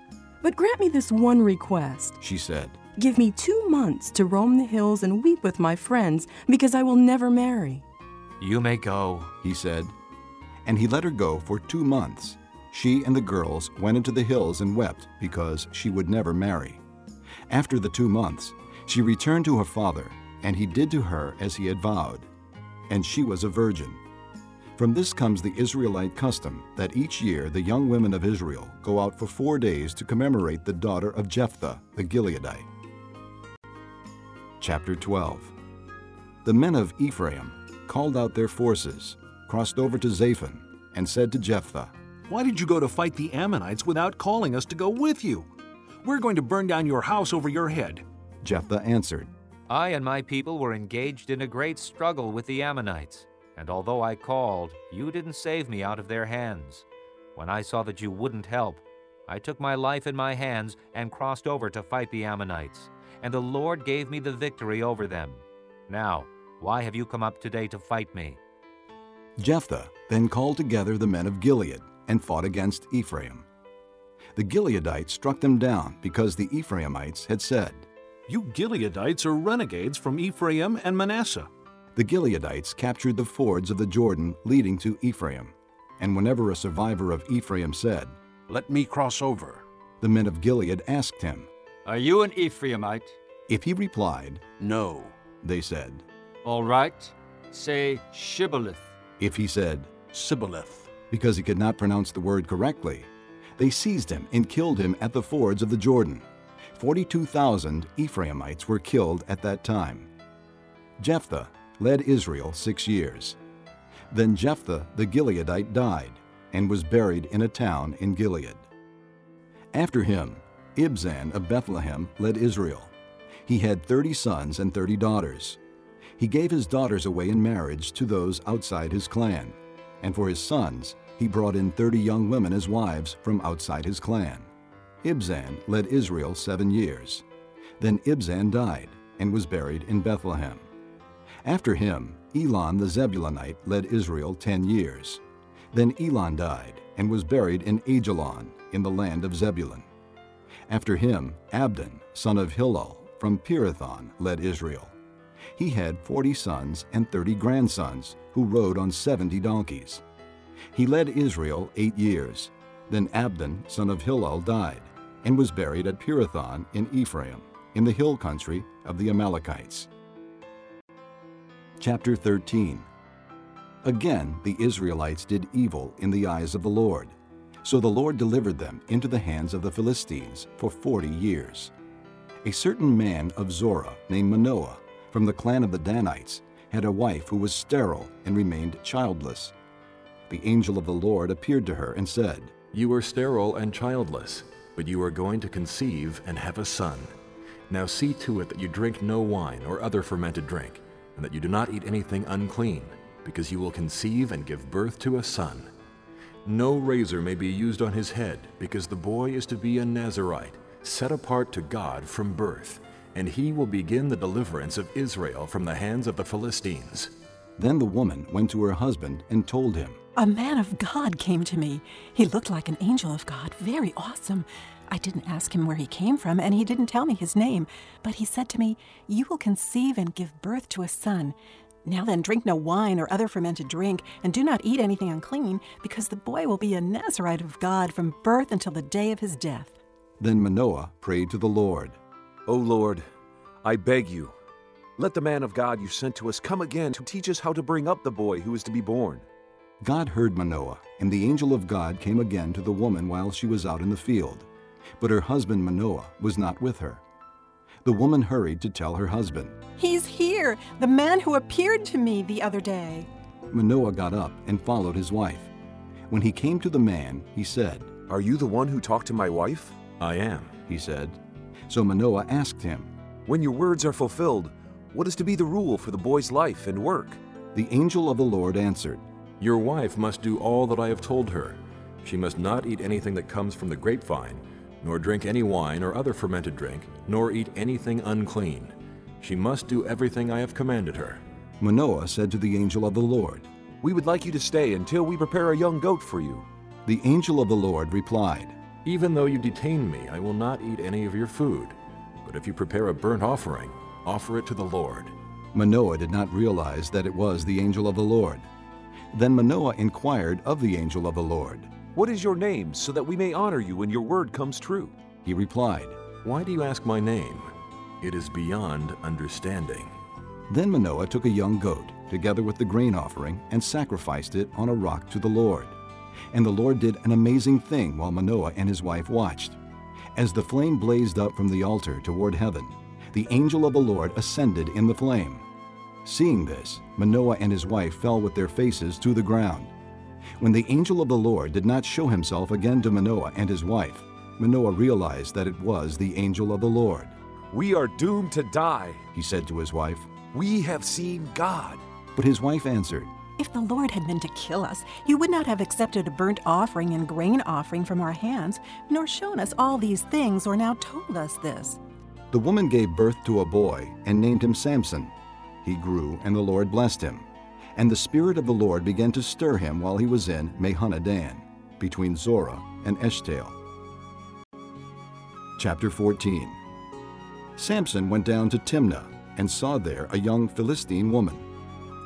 But grant me this one request, she said. Give me two months to roam the hills and weep with my friends, because I will never marry. You may go, he said. And he let her go for two months. She and the girls went into the hills and wept because she would never marry. After the two months, she returned to her father, and he did to her as he had vowed. And she was a virgin. From this comes the Israelite custom that each year the young women of Israel go out for four days to commemorate the daughter of Jephthah the Gileadite. Chapter 12 The men of Ephraim called out their forces, crossed over to Zaphon, and said to Jephthah, Why did you go to fight the Ammonites without calling us to go with you? We're going to burn down your house over your head. Jephthah answered, I and my people were engaged in a great struggle with the Ammonites, and although I called, you didn't save me out of their hands. When I saw that you wouldn't help, I took my life in my hands and crossed over to fight the Ammonites, and the Lord gave me the victory over them. Now, why have you come up today to fight me? Jephthah then called together the men of Gilead and fought against Ephraim. The Gileadites struck them down because the Ephraimites had said, You Gileadites are renegades from Ephraim and Manasseh. The Gileadites captured the fords of the Jordan leading to Ephraim, and whenever a survivor of Ephraim said, Let me cross over, the men of Gilead asked him, Are you an Ephraimite? If he replied, No, they said, All right, say Shibboleth. If he said, Sibboleth, because he could not pronounce the word correctly, they seized him and killed him at the fords of the Jordan. 42,000 Ephraimites were killed at that time. Jephthah led Israel six years. Then Jephthah the Gileadite died and was buried in a town in Gilead. After him, Ibzan of Bethlehem led Israel. He had thirty sons and thirty daughters. He gave his daughters away in marriage to those outside his clan, and for his sons he brought in thirty young women as wives from outside his clan. Ibzan led Israel seven years. Then Ibzan died and was buried in Bethlehem. After him, Elon the Zebulonite led Israel ten years. Then Elon died and was buried in Aijalon in the land of Zebulun. After him, Abdon, son of Hillel, from Pirathon, led Israel. He had forty sons and thirty grandsons, who rode on seventy donkeys. He led Israel eight years. Then Abdon, son of Hillel, died, and was buried at Pirathon in Ephraim, in the hill country of the Amalekites. Chapter 13 Again the Israelites did evil in the eyes of the Lord. So the Lord delivered them into the hands of the Philistines for forty years. A certain man of Zorah named Manoah, from the clan of the Danites, had a wife who was sterile and remained childless. The angel of the Lord appeared to her and said, You are sterile and childless, but you are going to conceive and have a son. Now see to it that you drink no wine or other fermented drink, and that you do not eat anything unclean, because you will conceive and give birth to a son. No razor may be used on his head, because the boy is to be a Nazarite, set apart to God from birth, and he will begin the deliverance of Israel from the hands of the Philistines. Then the woman went to her husband and told him, A man of God came to me. He looked like an angel of God, very awesome. I didn't ask him where he came from, and he didn't tell me his name, but he said to me, You will conceive and give birth to a son. Now then, drink no wine or other fermented drink, and do not eat anything unclean, because the boy will be a Nazarite of God from birth until the day of his death. Then Manoah prayed to the Lord, O Lord, I beg you, let the man of God you sent to us come again to teach us how to bring up the boy who is to be born. God heard Manoah, and the angel of God came again to the woman while she was out in the field. But her husband Manoah was not with her. The woman hurried to tell her husband. He's here, the man who appeared to me the other day. Manoah got up and followed his wife. When he came to the man, he said, Are you the one who talked to my wife? I am, he said. So Manoah asked him, When your words are fulfilled, what is to be the rule for the boy's life and work? The angel of the Lord answered, Your wife must do all that I have told her. She must not eat anything that comes from the grapevine, nor drink any wine or other fermented drink, nor eat anything unclean. She must do everything I have commanded her. Manoah said to the angel of the Lord, We would like you to stay until we prepare a young goat for you. The angel of the Lord replied, Even though you detain me, I will not eat any of your food. But if you prepare a burnt offering, offer it to the Lord. Manoah did not realize that it was the angel of the Lord. Then Manoah inquired of the angel of the Lord, What is your name, so that we may honor you when your word comes true? He replied, Why do you ask my name? It is beyond understanding. Then Manoah took a young goat, together with the grain offering, and sacrificed it on a rock to the Lord. And the Lord did an amazing thing while Manoah and his wife watched. As the flame blazed up from the altar toward heaven, the angel of the Lord ascended in the flame. Seeing this, Manoah and his wife fell with their faces to the ground. When the angel of the Lord did not show himself again to Manoah and his wife, Manoah realized that it was the angel of the Lord. We are doomed to die, he said to his wife. We have seen God. But his wife answered, If the Lord had meant to kill us, he would not have accepted a burnt offering and grain offering from our hands, nor shown us all these things, or now told us this. The woman gave birth to a boy and named him Samson. He grew, and the Lord blessed him. And the Spirit of the Lord began to stir him while he was in Mahaneh-dan, between Zorah and Eshtaol. Chapter 14 Samson went down to Timnah and saw there a young Philistine woman.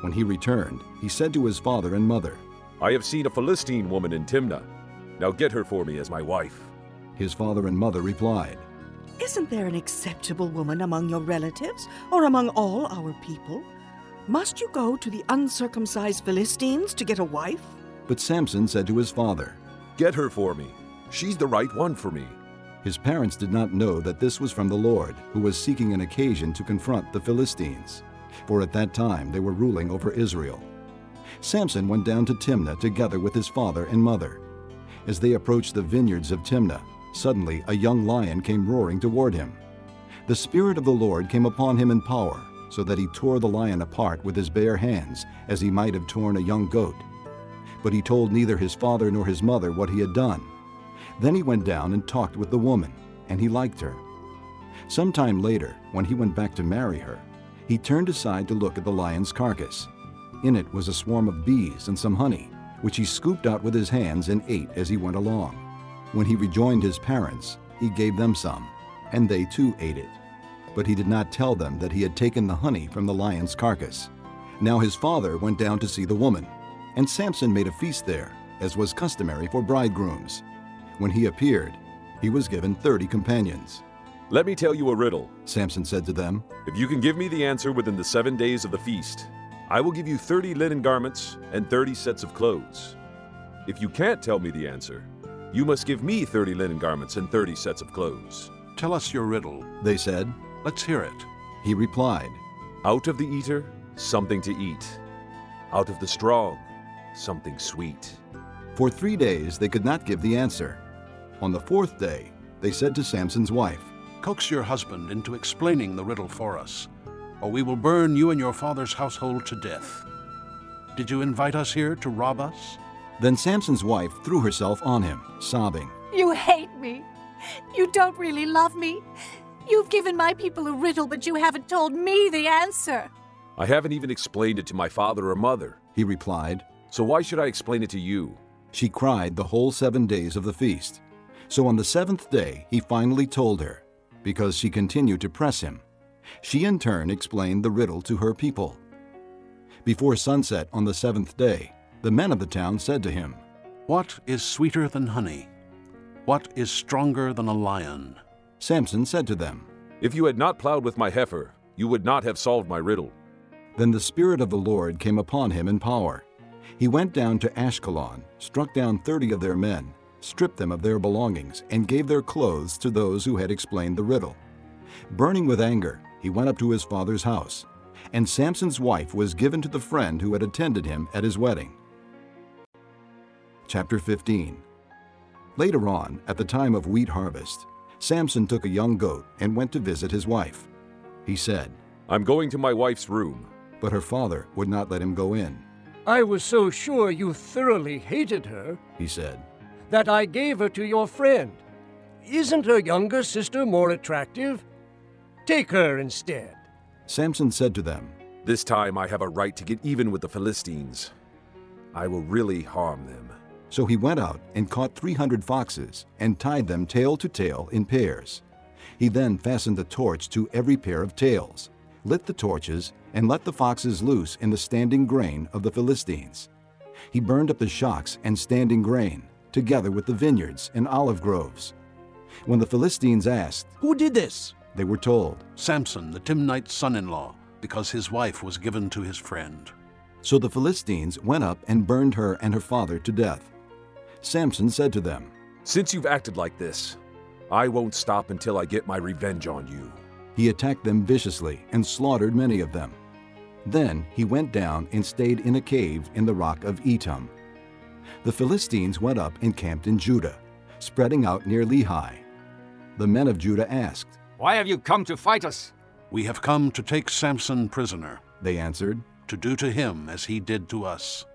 When he returned, he said to his father and mother, I have seen a Philistine woman in Timnah. Now get her for me as my wife. His father and mother replied, Isn't there an acceptable woman among your relatives or among all our people? Must you go to the uncircumcised Philistines to get a wife? But Samson said to his father, Get her for me. She's the right one for me. His parents did not know that this was from the Lord, who was seeking an occasion to confront the Philistines, for at that time they were ruling over Israel. Samson went down to Timnah together with his father and mother. As they approached the vineyards of Timnah, suddenly a young lion came roaring toward him. The Spirit of the Lord came upon him in power, so that he tore the lion apart with his bare hands, as he might have torn a young goat. But he told neither his father nor his mother what he had done. Then he went down and talked with the woman, and he liked her. Some time later, when he went back to marry her, he turned aside to look at the lion's carcass. In it was a swarm of bees and some honey, which he scooped out with his hands and ate as he went along. When he rejoined his parents, he gave them some, and they too ate it. But he did not tell them that he had taken the honey from the lion's carcass. Now his father went down to see the woman, and Samson made a feast there, as was customary for bridegrooms. When he appeared, he was given thirty companions. Let me tell you a riddle, Samson said to them. If you can give me the answer within the seven days of the feast, I will give you thirty linen garments and thirty sets of clothes. If you can't tell me the answer, you must give me thirty linen garments and thirty sets of clothes. Tell us your riddle, they said. Let's hear it. He replied, Out of the eater, something to eat. Out of the strong, something sweet. For three days they could not give the answer. On the fourth day, they said to Samson's wife, Coax your husband into explaining the riddle for us, or we will burn you and your father's household to death. Did you invite us here to rob us? Then Samson's wife threw herself on him, sobbing, You hate me. You don't really love me. You've given my people a riddle, but you haven't told me the answer. I haven't even explained it to my father or mother, he replied. So why should I explain it to you? She cried the whole seven days of the feast. So on the seventh day, he finally told her, because she continued to press him. She in turn explained the riddle to her people. Before sunset on the seventh day, the men of the town said to him, What is sweeter than honey? What is stronger than a lion? Samson said to them, If you had not plowed with my heifer, you would not have solved my riddle. Then the Spirit of the Lord came upon him in power. He went down to Ashkelon, struck down thirty of their men, stripped them of their belongings, and gave their clothes to those who had explained the riddle. Burning with anger, he went up to his father's house, and Samson's wife was given to the friend who had attended him at his wedding. Chapter 15 Later on, at the time of wheat harvest, Samson took a young goat and went to visit his wife. He said, I'm going to my wife's room. But her father would not let him go in. I was so sure you thoroughly hated her, he said, that I gave her to your friend. Isn't her younger sister more attractive? Take her instead. Samson said to them, This time I have a right to get even with the Philistines. I will really harm them. So he went out and caught 300 foxes and tied them tail to tail in pairs. He then fastened a torch to every pair of tails, lit the torches, and let the foxes loose in the standing grain of the Philistines. He burned up the shocks and standing grain, together with the vineyards and olive groves. When the Philistines asked, Who did this? they were told, Samson, the Timnite's son in law, because his wife was given to his friend. So the Philistines went up and burned her and her father to death. Samson said to them, Since you've acted like this, I won't stop until I get my revenge on you. He attacked them viciously and slaughtered many of them. Then he went down and stayed in a cave in the rock of Etam. The Philistines went up and camped in Judah, spreading out near Lehi. The men of Judah asked, Why have you come to fight us? We have come to take Samson prisoner, they answered, to do to him as he did to us.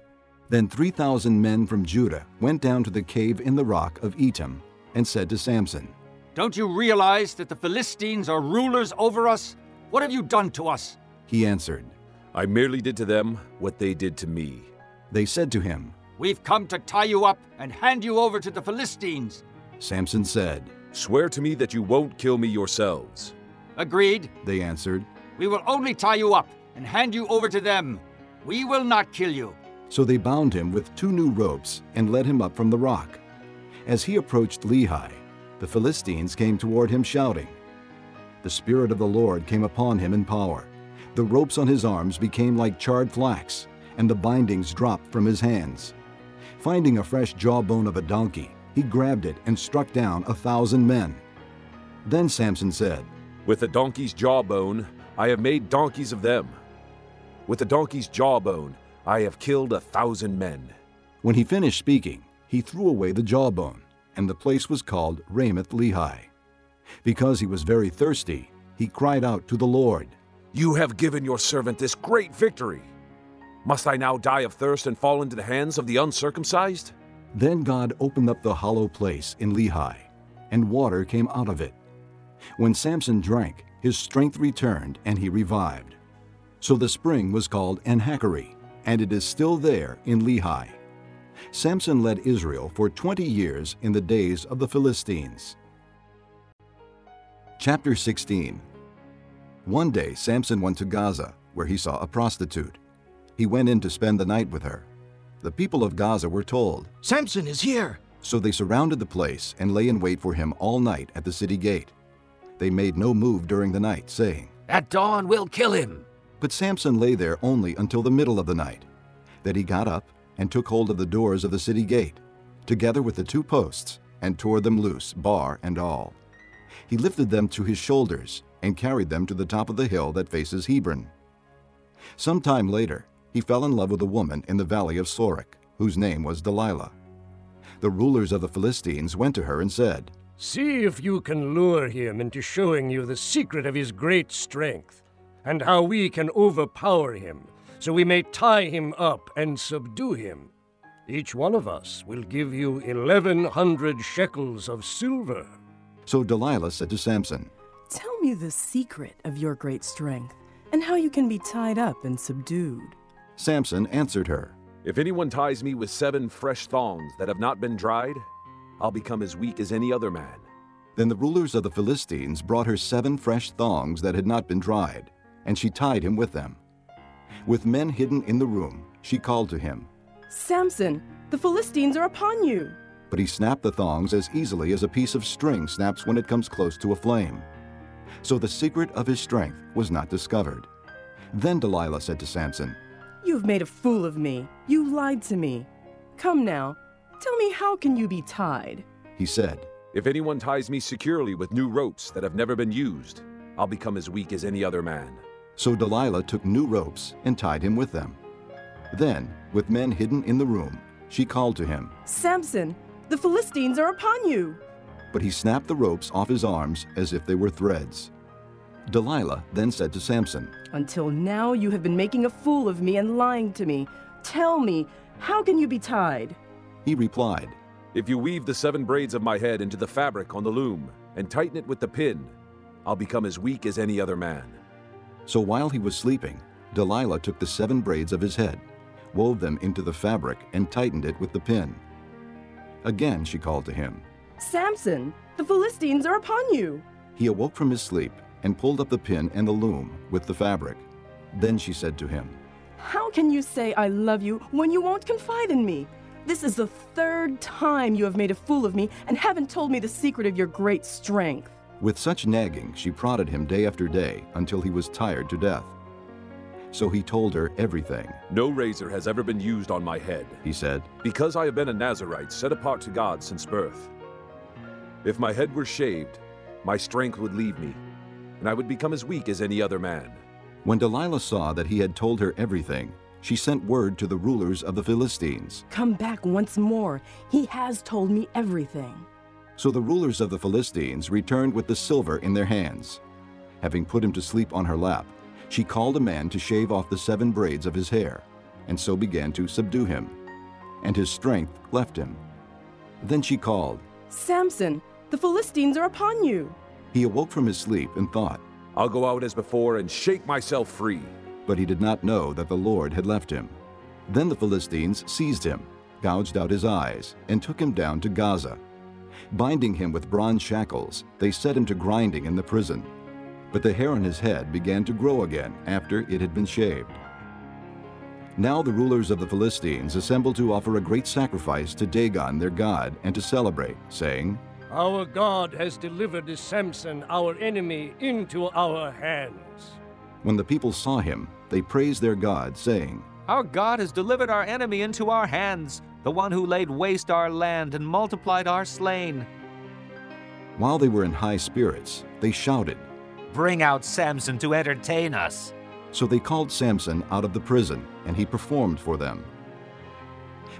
Then 3,000 men from Judah went down to the cave in the rock of Etam and said to Samson, Don't you realize that the Philistines are rulers over us? What have you done to us? He answered, I merely did to them what they did to me. They said to him, We've come to tie you up and hand you over to the Philistines. Samson said, Swear to me that you won't kill me yourselves. Agreed. They answered, We will only tie you up and hand you over to them. We will not kill you. So they bound him with two new ropes and led him up from the rock. As he approached Lehi, the Philistines came toward him shouting. The Spirit of the Lord came upon him in power. The ropes on his arms became like charred flax, and the bindings dropped from his hands. Finding a fresh jawbone of a donkey, he grabbed it and struck down a thousand men. Then Samson said, With the donkey's jawbone, I have made donkeys of them. With the donkey's jawbone, I have killed a thousand men. When he finished speaking, he threw away the jawbone, and the place was called Ramath Lehi. Because he was very thirsty, he cried out to the Lord, You have given your servant this great victory. Must I now die of thirst and fall into the hands of the uncircumcised? Then God opened up the hollow place in Lehi, and water came out of it. When Samson drank, his strength returned and he revived. So the spring was called En Hakkore, and it is still there in Lehi. Samson led Israel for 20 years in the days of the Philistines. Chapter 16 One day Samson went to Gaza, where he saw a prostitute. He went in to spend the night with her. The people of Gaza were told, Samson is here! So they surrounded the place and lay in wait for him all night at the city gate. They made no move during the night, saying, At dawn we'll kill him. But Samson lay there only until the middle of the night. Then he got up and took hold of the doors of the city gate, together with the two posts, and tore them loose, bar and all. He lifted them to his shoulders and carried them to the top of the hill that faces Hebron. Some time later, he fell in love with a woman in the valley of Sorek, whose name was Delilah. The rulers of the Philistines went to her and said, See if you can lure him into showing you the secret of his great strength, and how we can overpower him, so we may tie him up and subdue him. Each one of us will give you eleven hundred shekels of silver. So Delilah said to Samson, Tell me the secret of your great strength, and how you can be tied up and subdued. Samson answered her, If anyone ties me with seven fresh thongs that have not been dried, I'll become as weak as any other man. Then the rulers of the Philistines brought her seven fresh thongs that had not been dried, and she tied him with them. With men hidden in the room, she called to him. Samson, the Philistines are upon you. But he snapped the thongs as easily as a piece of string snaps when it comes close to a flame. So the secret of his strength was not discovered. Then Delilah said to Samson, You've made a fool of me. You lied to me. Come now, tell me how can you be tied? He said, If anyone ties me securely with new ropes that have never been used, I'll become as weak as any other man. So Delilah took new ropes and tied him with them. Then, with men hidden in the room, she called to him. Samson, the Philistines are upon you. But he snapped the ropes off his arms as if they were threads. Delilah then said to Samson, Until now you have been making a fool of me and lying to me. Tell me, how can you be tied? He replied, If you weave the seven braids of my head into the fabric on the loom and tighten it with the pin, I'll become as weak as any other man. So while he was sleeping, Delilah took the seven braids of his head, wove them into the fabric, and tightened it with the pin. Again she called to him. Samson, the Philistines are upon you. He awoke from his sleep and pulled up the pin and the loom with the fabric. Then she said to him, How can you say I love you when you won't confide in me? This is the third time you have made a fool of me and haven't told me the secret of your great strength. With such nagging, she prodded him day after day until he was tired to death. So he told her everything. No razor has ever been used on my head, he said, because I have been a Nazirite set apart to God since birth. If my head were shaved, my strength would leave me, and I would become as weak as any other man. When Delilah saw that he had told her everything, she sent word to the rulers of the Philistines. Come back once more. He has told me everything. So the rulers of the Philistines returned with the silver in their hands. Having put him to sleep on her lap, she called a man to shave off the seven braids of his hair, and so began to subdue him. And his strength left him. Then she called, Samson, the Philistines are upon you. He awoke from his sleep and thought, I'll go out as before and shake myself free. but he did not know that the Lord had left him. Then the Philistines seized him, gouged out his eyes, and took him down to Gaza. Binding him with bronze shackles, they set him to grinding in the prison. But the hair on his head began to grow again after it had been shaved. Now the rulers of the Philistines assembled to offer a great sacrifice to Dagon their god and to celebrate, saying, Our God has delivered Samson, our enemy, into our hands. When the people saw him, they praised their God, saying, Our God has delivered our enemy into our hands, the one who laid waste our land and multiplied our slain. While they were in high spirits, they shouted, Bring out Samson to entertain us. So they called Samson out of the prison, and he performed for them.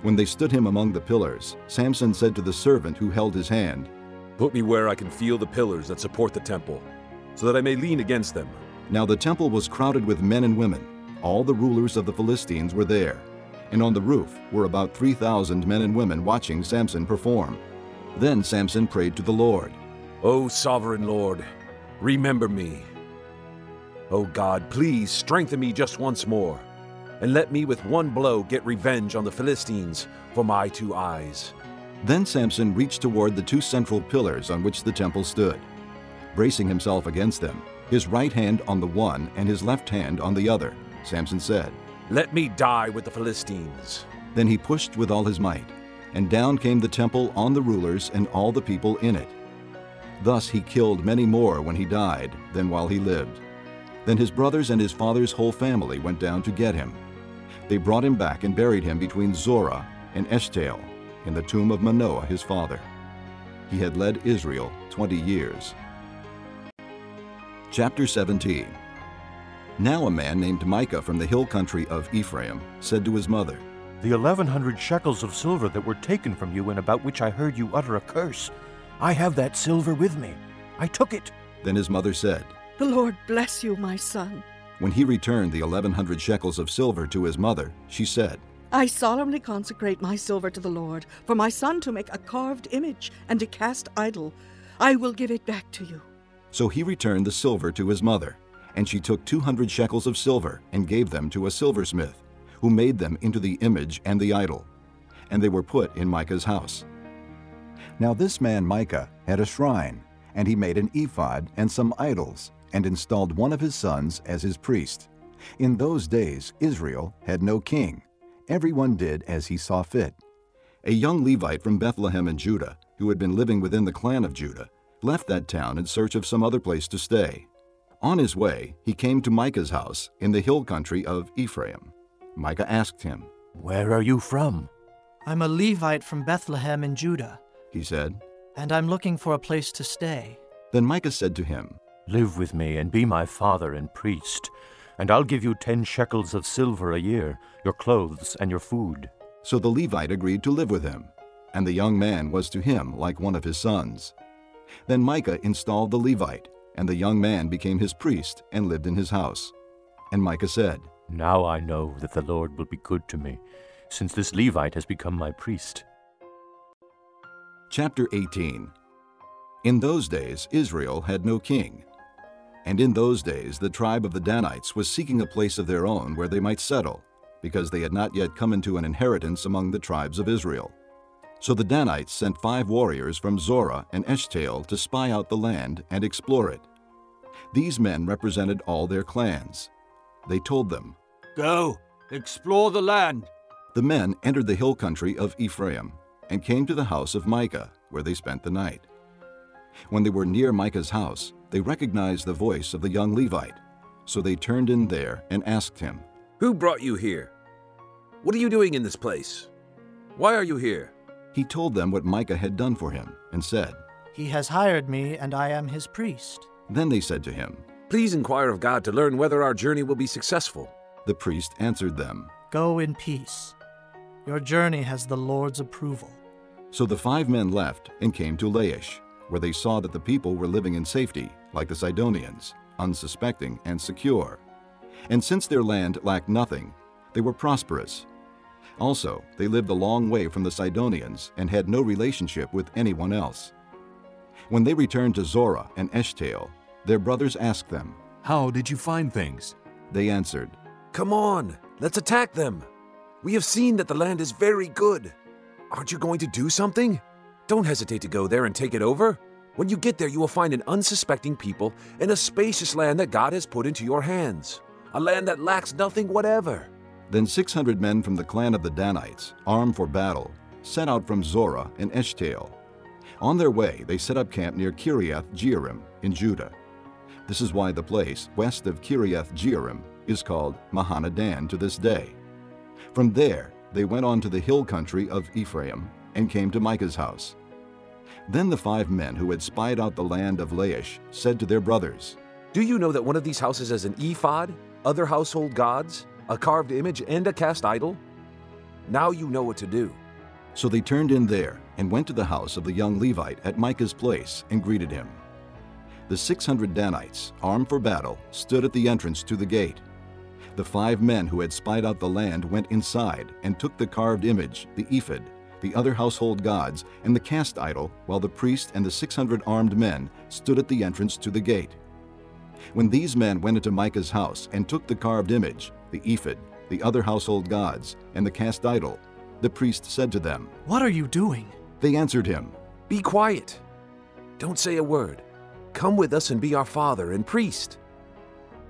When they stood him among the pillars, Samson said to the servant who held his hand, Put me where I can feel the pillars that support the temple, so that I may lean against them. Now the temple was crowded with men and women. All the rulers of the Philistines were there, and on the roof were about 3,000 men and women watching Samson perform. Then Samson prayed to the Lord, O sovereign Lord, remember me. O God, please strengthen me just once more, and let me with one blow get revenge on the Philistines for my two eyes. Then Samson reached toward the two central pillars on which the temple stood. Bracing himself against them, his right hand on the one and his left hand on the other, Samson said, Let me die with the Philistines. Then he pushed with all his might, and down came the temple on the rulers and all the people in it. Thus he killed many more when he died than while he lived. Then his brothers and his father's whole family went down to get him. They brought him back and buried him between Zorah and Eshtaol in the tomb of Manoah his father. He had led Israel 20 years. Chapter 17 Now a man named Micah from the hill country of Ephraim said to his mother, The eleven hundred shekels of silver that were taken from you and about which I heard you utter a curse, I have that silver with me. I took it. Then his mother said, The Lord bless you, my son. When he returned the 1100 shekels of silver to his mother, she said, I solemnly consecrate my silver to the Lord, for my son to make a carved image and to cast idol. I will give it back to you. So he returned the silver to his mother, and she took 200 shekels of silver and gave them to a silversmith, who made them into the image and the idol. And they were put in Micah's house. Now this man Micah had a shrine, and he made an ephod and some idols, and installed one of his sons as his priest. In those days Israel had no king. Everyone did as he saw fit. A young Levite from Bethlehem in Judah, who had been living within the clan of Judah, left that town in search of some other place to stay. On his way, he came to Micah's house in the hill country of Ephraim. Micah asked him, Where are you from? I'm a Levite from Bethlehem in Judah, he said, and I'm looking for a place to stay. Then Micah said to him, Live with me and be my father and priest, and I'll give you ten shekels of silver a year, your clothes and your food. So the Levite agreed to live with him, and the young man was to him like one of his sons. Then Micah installed the Levite, and the young man became his priest and lived in his house. And Micah said, Now I know that the Lord will be good to me, since this Levite has become my priest. Chapter 18 In those days Israel had no king. And in those days the tribe of the Danites was seeking a place of their own where they might settle, because they had not yet come into an inheritance among the tribes of Israel. So the Danites sent five warriors from Zorah and Eshtaol to spy out the land and explore it. These men represented all their clans. They told them, Go, explore the land. The men entered the hill country of Ephraim and came to the house of Micah, where they spent the night. When they were near Micah's house, they recognized the voice of the young Levite. So they turned in there and asked him, Who brought you here? What are you doing in this place? Why are you here? He told them what Micah had done for him and said, He has hired me, and I am his priest. Then they said to him, Please inquire of God to learn whether our journey will be successful. The priest answered them, Go in peace. Your journey has the Lord's approval. So the five men left and came to Laish, where they saw that the people were living in safety, like the Sidonians, unsuspecting and secure. And since their land lacked nothing, they were prosperous. Also, they lived a long way from the Sidonians and had no relationship with anyone else. When they returned to Zorah and Eshtaol, their brothers asked them, How did you find things? They answered, Come on, let's attack them. We have seen that the land is very good. Aren't you going to do something? Don't hesitate to go there and take it over. When you get there, you will find an unsuspecting people and a spacious land that God has put into your hands, a land that lacks nothing whatever. Then 600 men from the clan of the Danites, armed for battle, set out from Zorah and Eshtaol. On their way, they set up camp near Kiriath Jearim in Judah. This is why the place west of Kiriath Jearim is called Mahaneh-dan to this day. From there, they went on to the hill country of Ephraim and came to Micah's house. Then the five men who had spied out the land of Laish said to their brothers, Do you know that one of these houses has an ephod, other household gods, a carved image, and a cast idol? Now you know what to do. So they turned in there and went to the house of the young Levite at Micah's place and greeted him. The 600 Danites, armed for battle, stood at the entrance to the gate. The five men who had spied out the land went inside and took the carved image, the ephod, the other household gods, and the cast idol, while the priest and the 600 armed men stood at the entrance to the gate. When these men went into Micah's house and took the carved image, the ephod, the other household gods, and the cast idol, the priest said to them, What are you doing? They answered him, Be quiet. Don't say a word. Come with us and be our father and priest.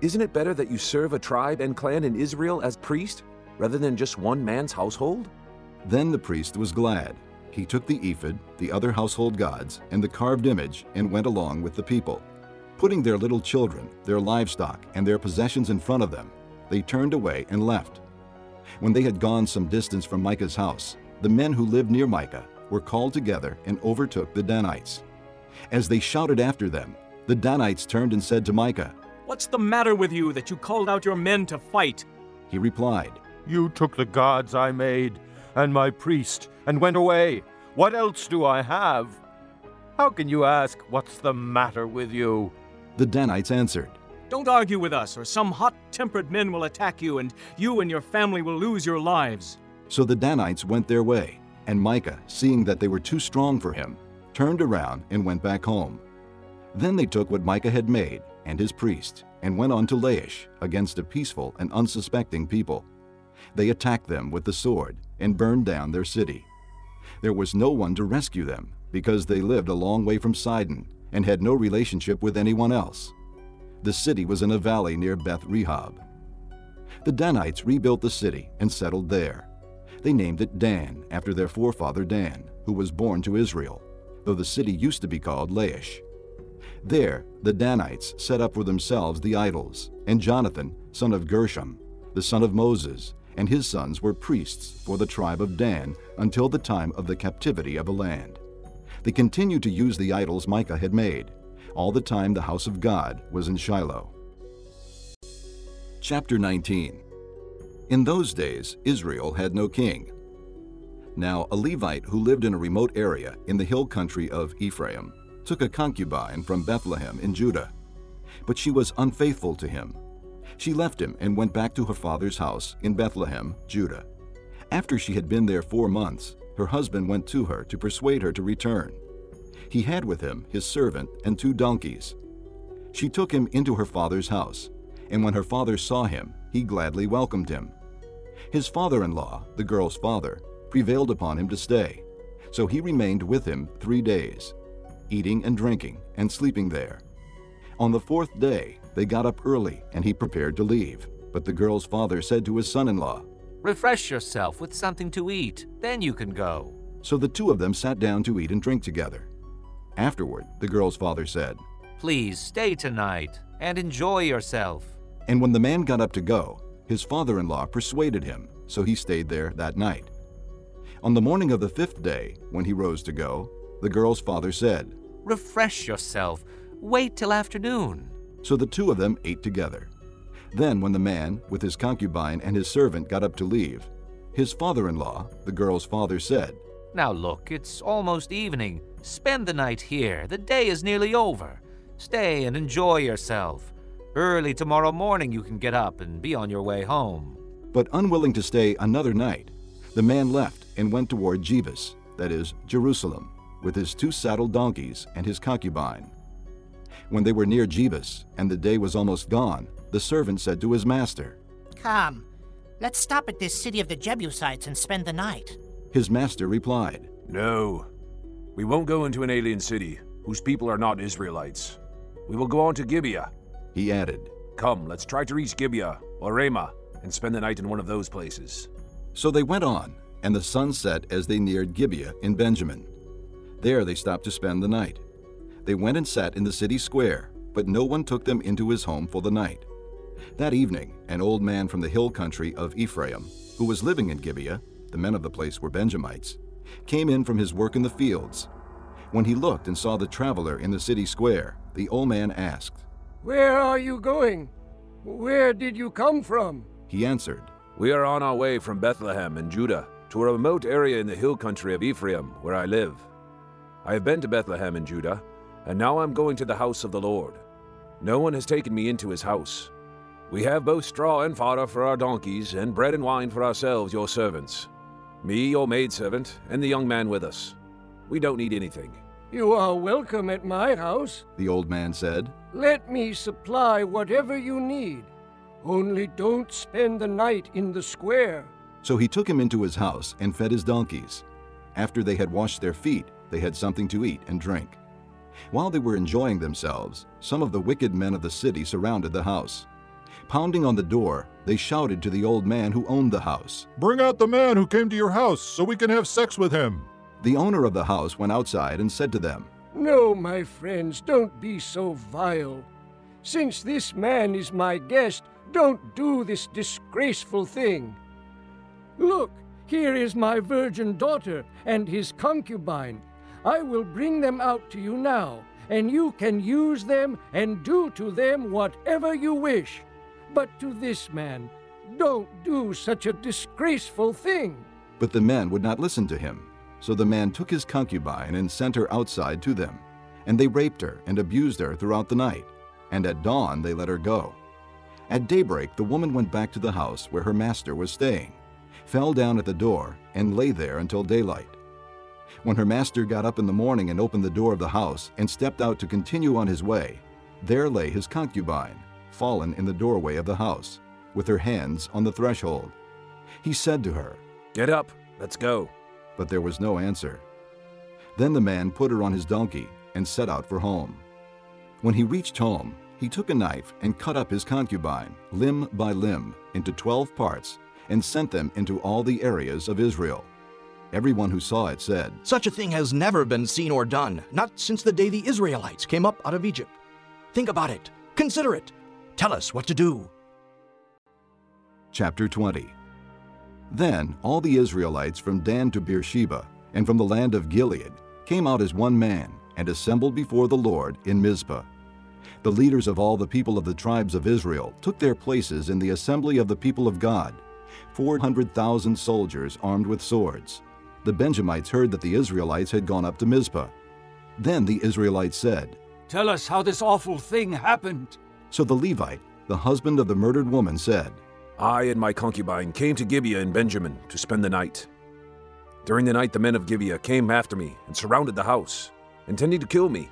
Isn't it better that you serve a tribe and clan in Israel as priest rather than just one man's household? Then the priest was glad. He took the ephod, the other household gods, and the carved image and went along with the people. Putting their little children, their livestock, and their possessions in front of them, they turned away and left. When they had gone some distance from Micah's house, the men who lived near Micah were called together and overtook the Danites. As they shouted after them, the Danites turned and said to Micah, What's the matter with you that you called out your men to fight? He replied, You took the gods I made and my priest and went away. What else do I have? How can you ask, What's the matter with you? The Danites answered, Don't argue with us, or some hot tempered men will attack you, and you and your family will lose your lives. So the Danites went their way, and Micah, seeing that they were too strong for him, turned around and went back home. Then they took what Micah had made and his priest and went on to Laish against a peaceful and unsuspecting people. They attacked them with the sword and burned down their city. There was no one to rescue them because they lived a long way from Sidon and had no relationship with anyone else. The city was in a valley near Beth Rehob. The Danites rebuilt the city and settled there. They named it Dan after their forefather Dan, who was born to Israel, though the city used to be called Laish. There, the Danites set up for themselves the idols, and Jonathan, son of Gershom, the son of Moses, and his sons were priests for the tribe of Dan until the time of the captivity of a land. They continued to use the idols Micah had made, all the time the house of God was in Shiloh. Chapter 19 In those days, Israel had no king. Now, a Levite who lived in a remote area in the hill country of Ephraim took a concubine from Bethlehem in Judah. But she was unfaithful to him. She left him and went back to her father's house in Bethlehem, Judah. After she had been there four months, her husband went to her to persuade her to return. He had with him his servant and two donkeys. She took him into her father's house, and when her father saw him, he gladly welcomed him. His father in law, the girl's father, prevailed upon him to stay, so he remained with him three days eating and drinking, and sleeping there. On the fourth day, they got up early, and he prepared to leave. But the girl's father said to his son in law, Refresh yourself with something to eat, then you can go. So the two of them sat down to eat and drink together. Afterward, the girl's father said, Please stay tonight and enjoy yourself. And when the man got up to go, his father in law persuaded him, so he stayed there that night. On the morning of the fifth day, when he rose to go, the girl's father said, Refresh yourself. Wait till afternoon. So the two of them ate together. Then, when the man, with his concubine and his servant, got up to leave, his father in law, the girl's father, said, Now look, it's almost evening. Spend the night here. The day is nearly over. Stay and enjoy yourself. Early tomorrow morning you can get up and be on your way home. But unwilling to stay another night, the man left and went toward Jebus, that is, Jerusalem with his two saddled donkeys and his concubine. When they were near Jebus, and the day was almost gone, the servant said to his master, Come, let's stop at this city of the Jebusites and spend the night. His master replied, No. We won't go into an alien city whose people are not Israelites. We will go on to Gibeah. He added, Come, let's try to reach Gibeah or Ramah and spend the night in one of those places. So they went on, and the sun set as they neared Gibeah in Benjamin. There they stopped to spend the night. They went and sat in the city square, but no one took them into his home for the night. That evening, an old man from the hill country of Ephraim, who was living in Gibeah, the men of the place were Benjamites, came in from his work in the fields. When he looked and saw the traveler in the city square, the old man asked, Where are you going? Where did you come from? He answered, We are on our way from Bethlehem in Judah to a remote area in the hill country of Ephraim, where I live. I have been to Bethlehem in Judah, and now I'm going to the house of the Lord. No one has taken me into his house. We have both straw and fodder for our donkeys, and bread and wine for ourselves, your servants. Me, your maidservant, and the young man with us. We don't need anything. You are welcome at my house. The old man said, Let me supply whatever you need. Only don't spend the night in the square. So he took him into his house and fed his donkeys. After they had washed their feet, they had something to eat and drink. While they were enjoying themselves, some of the wicked men of the city surrounded the house. Pounding on the door, they shouted to the old man who owned the house, Bring out the man who came to your house so we can have sex with him. The owner of the house went outside and said to them, No, my friends, don't be so vile. Since this man is my guest, don't do this disgraceful thing. Look, here is my virgin daughter and his concubine. I will bring them out to you now, and you can use them and do to them whatever you wish. But to this man, don't do such a disgraceful thing. But the men would not listen to him. So the man took his concubine and sent her outside to them. And they raped her and abused her throughout the night. And at dawn they let her go. At daybreak the woman went back to the house where her master was staying, fell down at the door, and lay there until daylight. When her master got up in the morning and opened the door of the house and stepped out to continue on his way, there lay his concubine, fallen in the doorway of the house, with her hands on the threshold. He said to her, Get up, let's go. But there was no answer. Then the man put her on his donkey and set out for home. When he reached home, he took a knife and cut up his concubine, limb by limb, into twelve parts, and sent them into all the areas of Israel. Everyone who saw it said, Such a thing has never been seen or done, not since the day the Israelites came up out of Egypt. Think about it. Consider it. Tell us what to do. Chapter 20 Then all the Israelites from Dan to Beersheba, and from the land of Gilead, came out as one man, and assembled before the Lord in Mizpah. The leaders of all the people of the tribes of Israel took their places in the assembly of the people of God, 400,000 soldiers armed with swords. The Benjamites heard that the Israelites had gone up to Mizpah. Then the Israelites said, Tell us how this awful thing happened. So the Levite, the husband of the murdered woman, said, I and my concubine came to Gibeah in Benjamin to spend the night. During the night, the men of Gibeah came after me and surrounded the house, intending to kill me.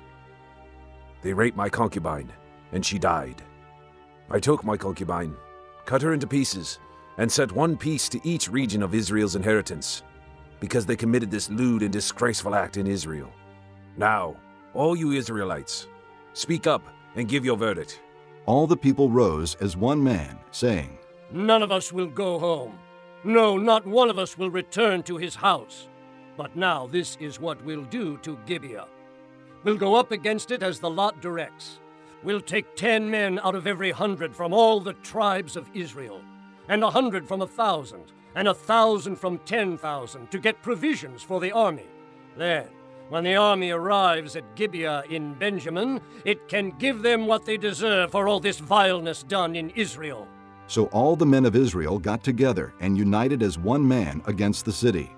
They raped my concubine, and she died. I took my concubine, cut her into pieces, and set one piece to each region of Israel's inheritance, because they committed this lewd and disgraceful act in Israel. Now, all you Israelites, speak up and give your verdict. All the people rose as one man, saying, None of us will go home. No, not one of us will return to his house. But now this is what we'll do to Gibeah. We'll go up against it as the lot directs. We'll take ten men out of every hundred from all the tribes of Israel, and a hundred from a thousand, and a thousand from ten thousand to get provisions for the army. Then, when the army arrives at Gibeah in Benjamin, it can give them what they deserve for all this vileness done in Israel. So all the men of Israel got together and united as one man against the city.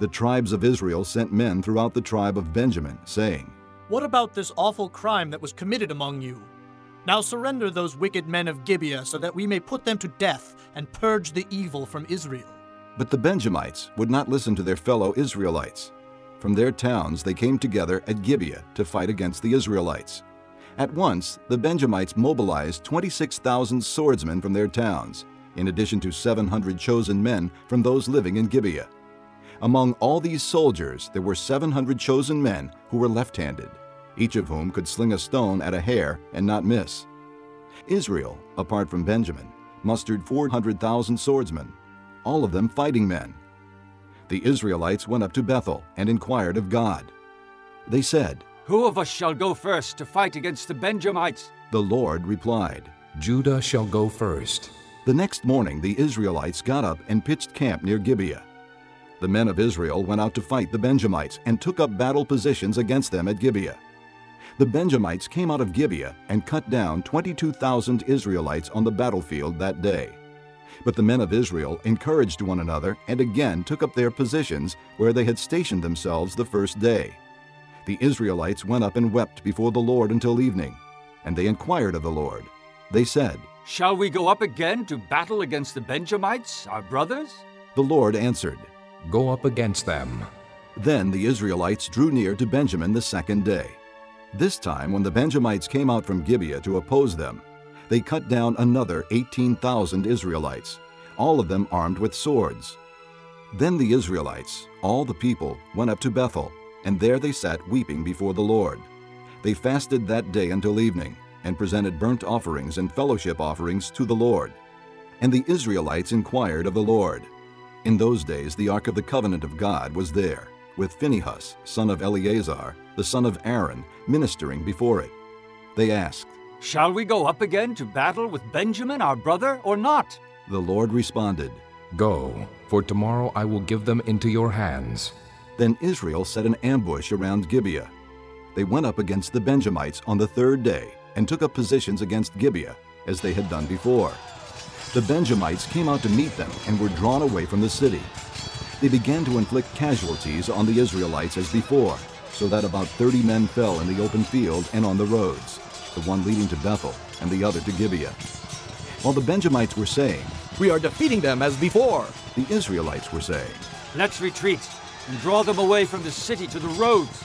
The tribes of Israel sent men throughout the tribe of Benjamin, saying, What about this awful crime that was committed among you? Now surrender those wicked men of Gibeah so that we may put them to death and purge the evil from Israel. But the Benjamites would not listen to their fellow Israelites. From their towns they came together at Gibeah to fight against the Israelites. At once, the Benjamites mobilized 26,000 swordsmen from their towns, in addition to 700 chosen men from those living in Gibeah. Among all these soldiers, there were 700 chosen men who were left handed, each of whom could sling a stone at a hair and not miss. Israel, apart from Benjamin, mustered 400,000 swordsmen, all of them fighting men. The Israelites went up to Bethel and inquired of God. They said, Who of us shall go first to fight against the Benjamites? The Lord replied, Judah shall go first. The next morning the Israelites got up and pitched camp near Gibeah. The men of Israel went out to fight the Benjamites and took up battle positions against them at Gibeah. The Benjamites came out of Gibeah and cut down 22,000 Israelites on the battlefield that day. But the men of Israel encouraged one another and again took up their positions where they had stationed themselves the first day. The Israelites went up and wept before the Lord until evening, and they inquired of the Lord. They said, Shall we go up again to battle against the Benjamites, our brothers? The Lord answered, Go up against them. Then the Israelites drew near to Benjamin the second day. This time, when the Benjamites came out from Gibeah to oppose them, they cut down another 18,000 Israelites, all of them armed with swords. Then the Israelites, all the people, went up to Bethel, and there they sat weeping before the Lord. They fasted that day until evening, and presented burnt offerings and fellowship offerings to the Lord. And the Israelites inquired of the Lord. In those days the ark of the covenant of God was there, with Phinehas, son of Eleazar, the son of Aaron, ministering before it. They asked, Shall we go up again to battle with Benjamin our brother, or not? The Lord responded, Go, for tomorrow I will give them into your hands. Then Israel set an ambush around Gibeah. They went up against the Benjamites on the third day and took up positions against Gibeah, as they had done before. The Benjamites came out to meet them and were drawn away from the city. They began to inflict casualties on the Israelites as before, so that about 30 men fell in the open field and on the roads, the one leading to Bethel and the other to Gibeah. While the Benjamites were saying, We are defeating them as before, the Israelites were saying, Let's retreat and draw them away from the city to the roads.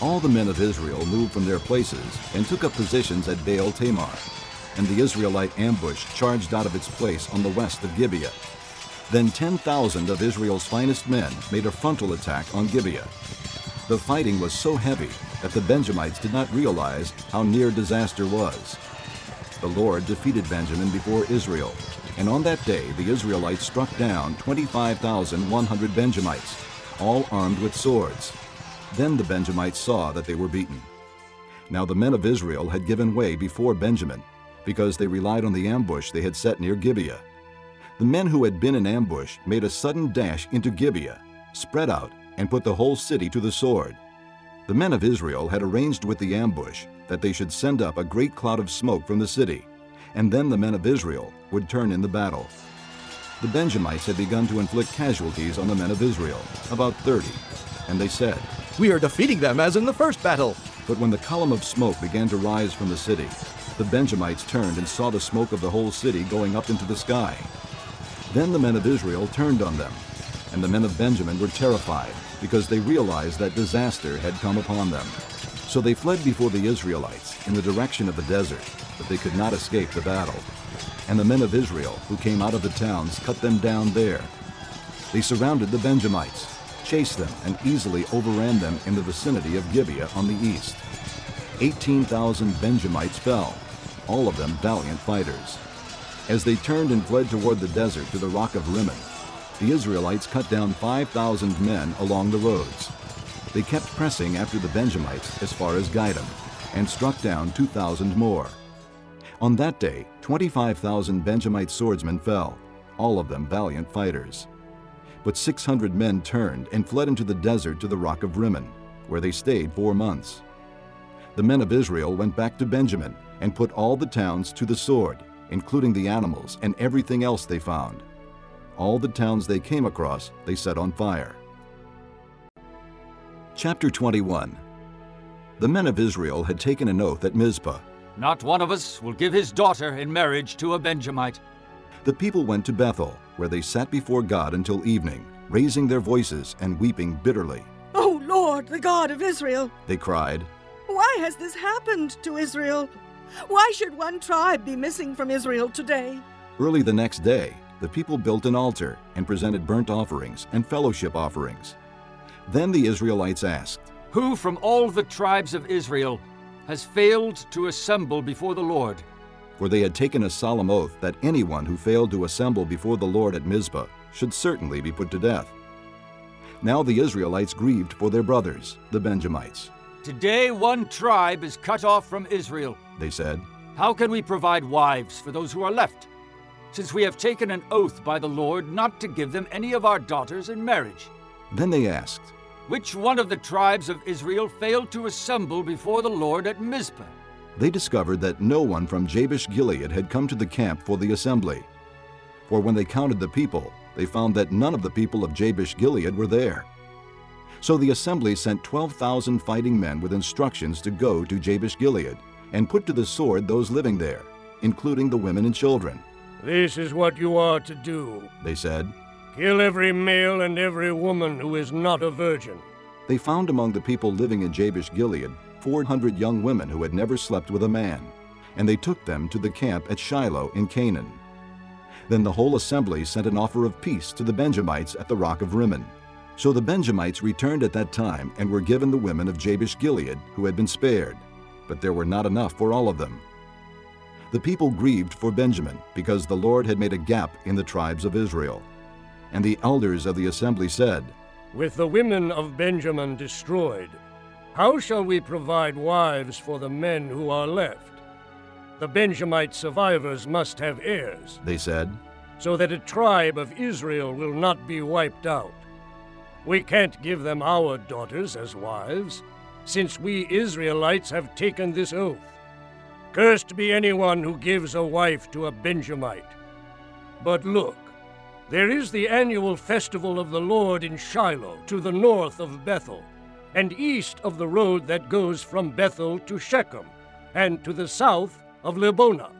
All the men of Israel moved from their places and took up positions at Baal Tamar, and the Israelite ambush charged out of its place on the west of Gibeah. Then 10,000 of Israel's finest men made a frontal attack on Gibeah. The fighting was so heavy that the Benjamites did not realize how near disaster was. The Lord defeated Benjamin before Israel, and on that day the Israelites struck down 25,100 Benjamites, all armed with swords. Then the Benjamites saw that they were beaten. Now the men of Israel had given way before Benjamin, because they relied on the ambush they had set near Gibeah. The men who had been in ambush made a sudden dash into Gibeah, spread out, and put the whole city to the sword. The men of Israel had arranged with the ambush that they should send up a great cloud of smoke from the city, and then the men of Israel would turn in the battle. The Benjamites had begun to inflict casualties on the men of Israel, about 30, and they said, We are defeating them as in the first battle. But when the column of smoke began to rise from the city, the Benjamites turned and saw the smoke of the whole city going up into the sky. Then the men of Israel turned on them, and the men of Benjamin were terrified, because they realized that disaster had come upon them. So they fled before the Israelites in the direction of the desert, but they could not escape the battle. And the men of Israel who came out of the towns cut them down there. They surrounded the Benjamites, chased them, and easily overran them in the vicinity of Gibeah on the east. 18,000 Benjamites fell, all of them valiant fighters. As they turned and fled toward the desert to the rock of Rimmon, the Israelites cut down 5,000 men along the roads. They kept pressing after the Benjamites as far as Gidom, and struck down 2,000 more. On that day, 25,000 Benjamite swordsmen fell, all of them valiant fighters. But 600 men turned and fled into the desert to the rock of Rimmon, where they stayed four months. The men of Israel went back to Benjamin and put all the towns to the sword, including the animals and everything else they found. All the towns they came across they set on fire. Chapter 21 The men of Israel had taken an oath at Mizpah. Not one of us will give his daughter in marriage to a Benjamite. The people went to Bethel, where they sat before God until evening, raising their voices and weeping bitterly. Oh Lord, the God of Israel, They cried, why Why has this happened to Israel? Why should one tribe be missing from Israel today? Early the next day, the people built an altar and presented burnt offerings and fellowship offerings. Then the Israelites asked, Who from all the tribes of Israel has failed to assemble before the Lord? For they had taken a solemn oath that anyone who failed to assemble before the Lord at Mizpah should certainly be put to death. Now the Israelites grieved for their brothers, the Benjamites. Today one tribe is cut off from Israel, they said. How can we provide wives for those who are left? Since we have taken an oath by the Lord not to give them any of our daughters in marriage. Then they asked, Which one of the tribes of Israel failed to assemble before the Lord at Mizpah? They discovered that no one from Jabesh Gilead had come to the camp for the assembly. For when they counted the people, they found that none of the people of Jabesh Gilead were there. So the assembly sent 12,000 fighting men with instructions to go to Jabesh Gilead and put to the sword those living there, including the women and children. This is what you are to do, they said. Kill every male and every woman who is not a virgin. They found among the people living in Jabesh Gilead 400 young women who had never slept with a man, and they took them to the camp at Shiloh in Canaan. Then the whole assembly sent an offer of peace to the Benjamites at the rock of Rimmon. So the Benjamites returned at that time and were given the women of Jabesh Gilead who had been spared, but there were not enough for all of them. The people grieved for Benjamin because the Lord had made a gap in the tribes of Israel. And the elders of the assembly said, With the women of Benjamin destroyed, how shall we provide wives for the men who are left? The Benjamite survivors must have heirs, they said, so that a tribe of Israel will not be wiped out. We can't give them our daughters as wives, since we Israelites have taken this oath. Cursed be anyone who gives a wife to a Benjamite. But look, there is the annual festival of the Lord in Shiloh to the north of Bethel, and east of the road that goes from Bethel to Shechem, and to the south of Lebonah.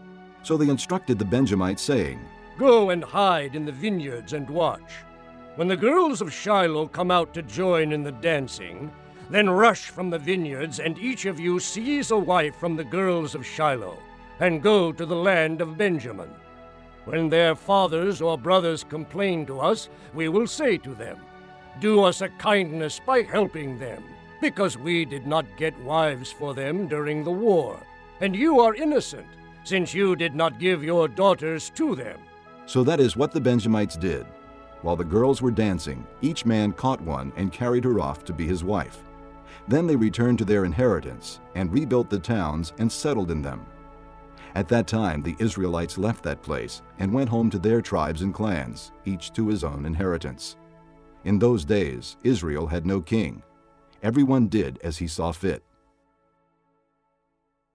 So they instructed the Benjamites, saying, Go and hide in the vineyards and watch. When the girls of Shiloh come out to join in the dancing, then rush from the vineyards, and each of you seize a wife from the girls of Shiloh, and go to the land of Benjamin. When their fathers or brothers complain to us, we will say to them, Do us a kindness by helping them, because we did not get wives for them during the war and you are innocent, since you did not give your daughters to them. So that is what the Benjamites did. While the girls were dancing, each man caught one and carried her off to be his wife. Then they returned to their inheritance and rebuilt the towns and settled in them. At that time, the Israelites left that place and went home to their tribes and clans, each to his own inheritance. In those days, Israel had no king. Everyone did as he saw fit.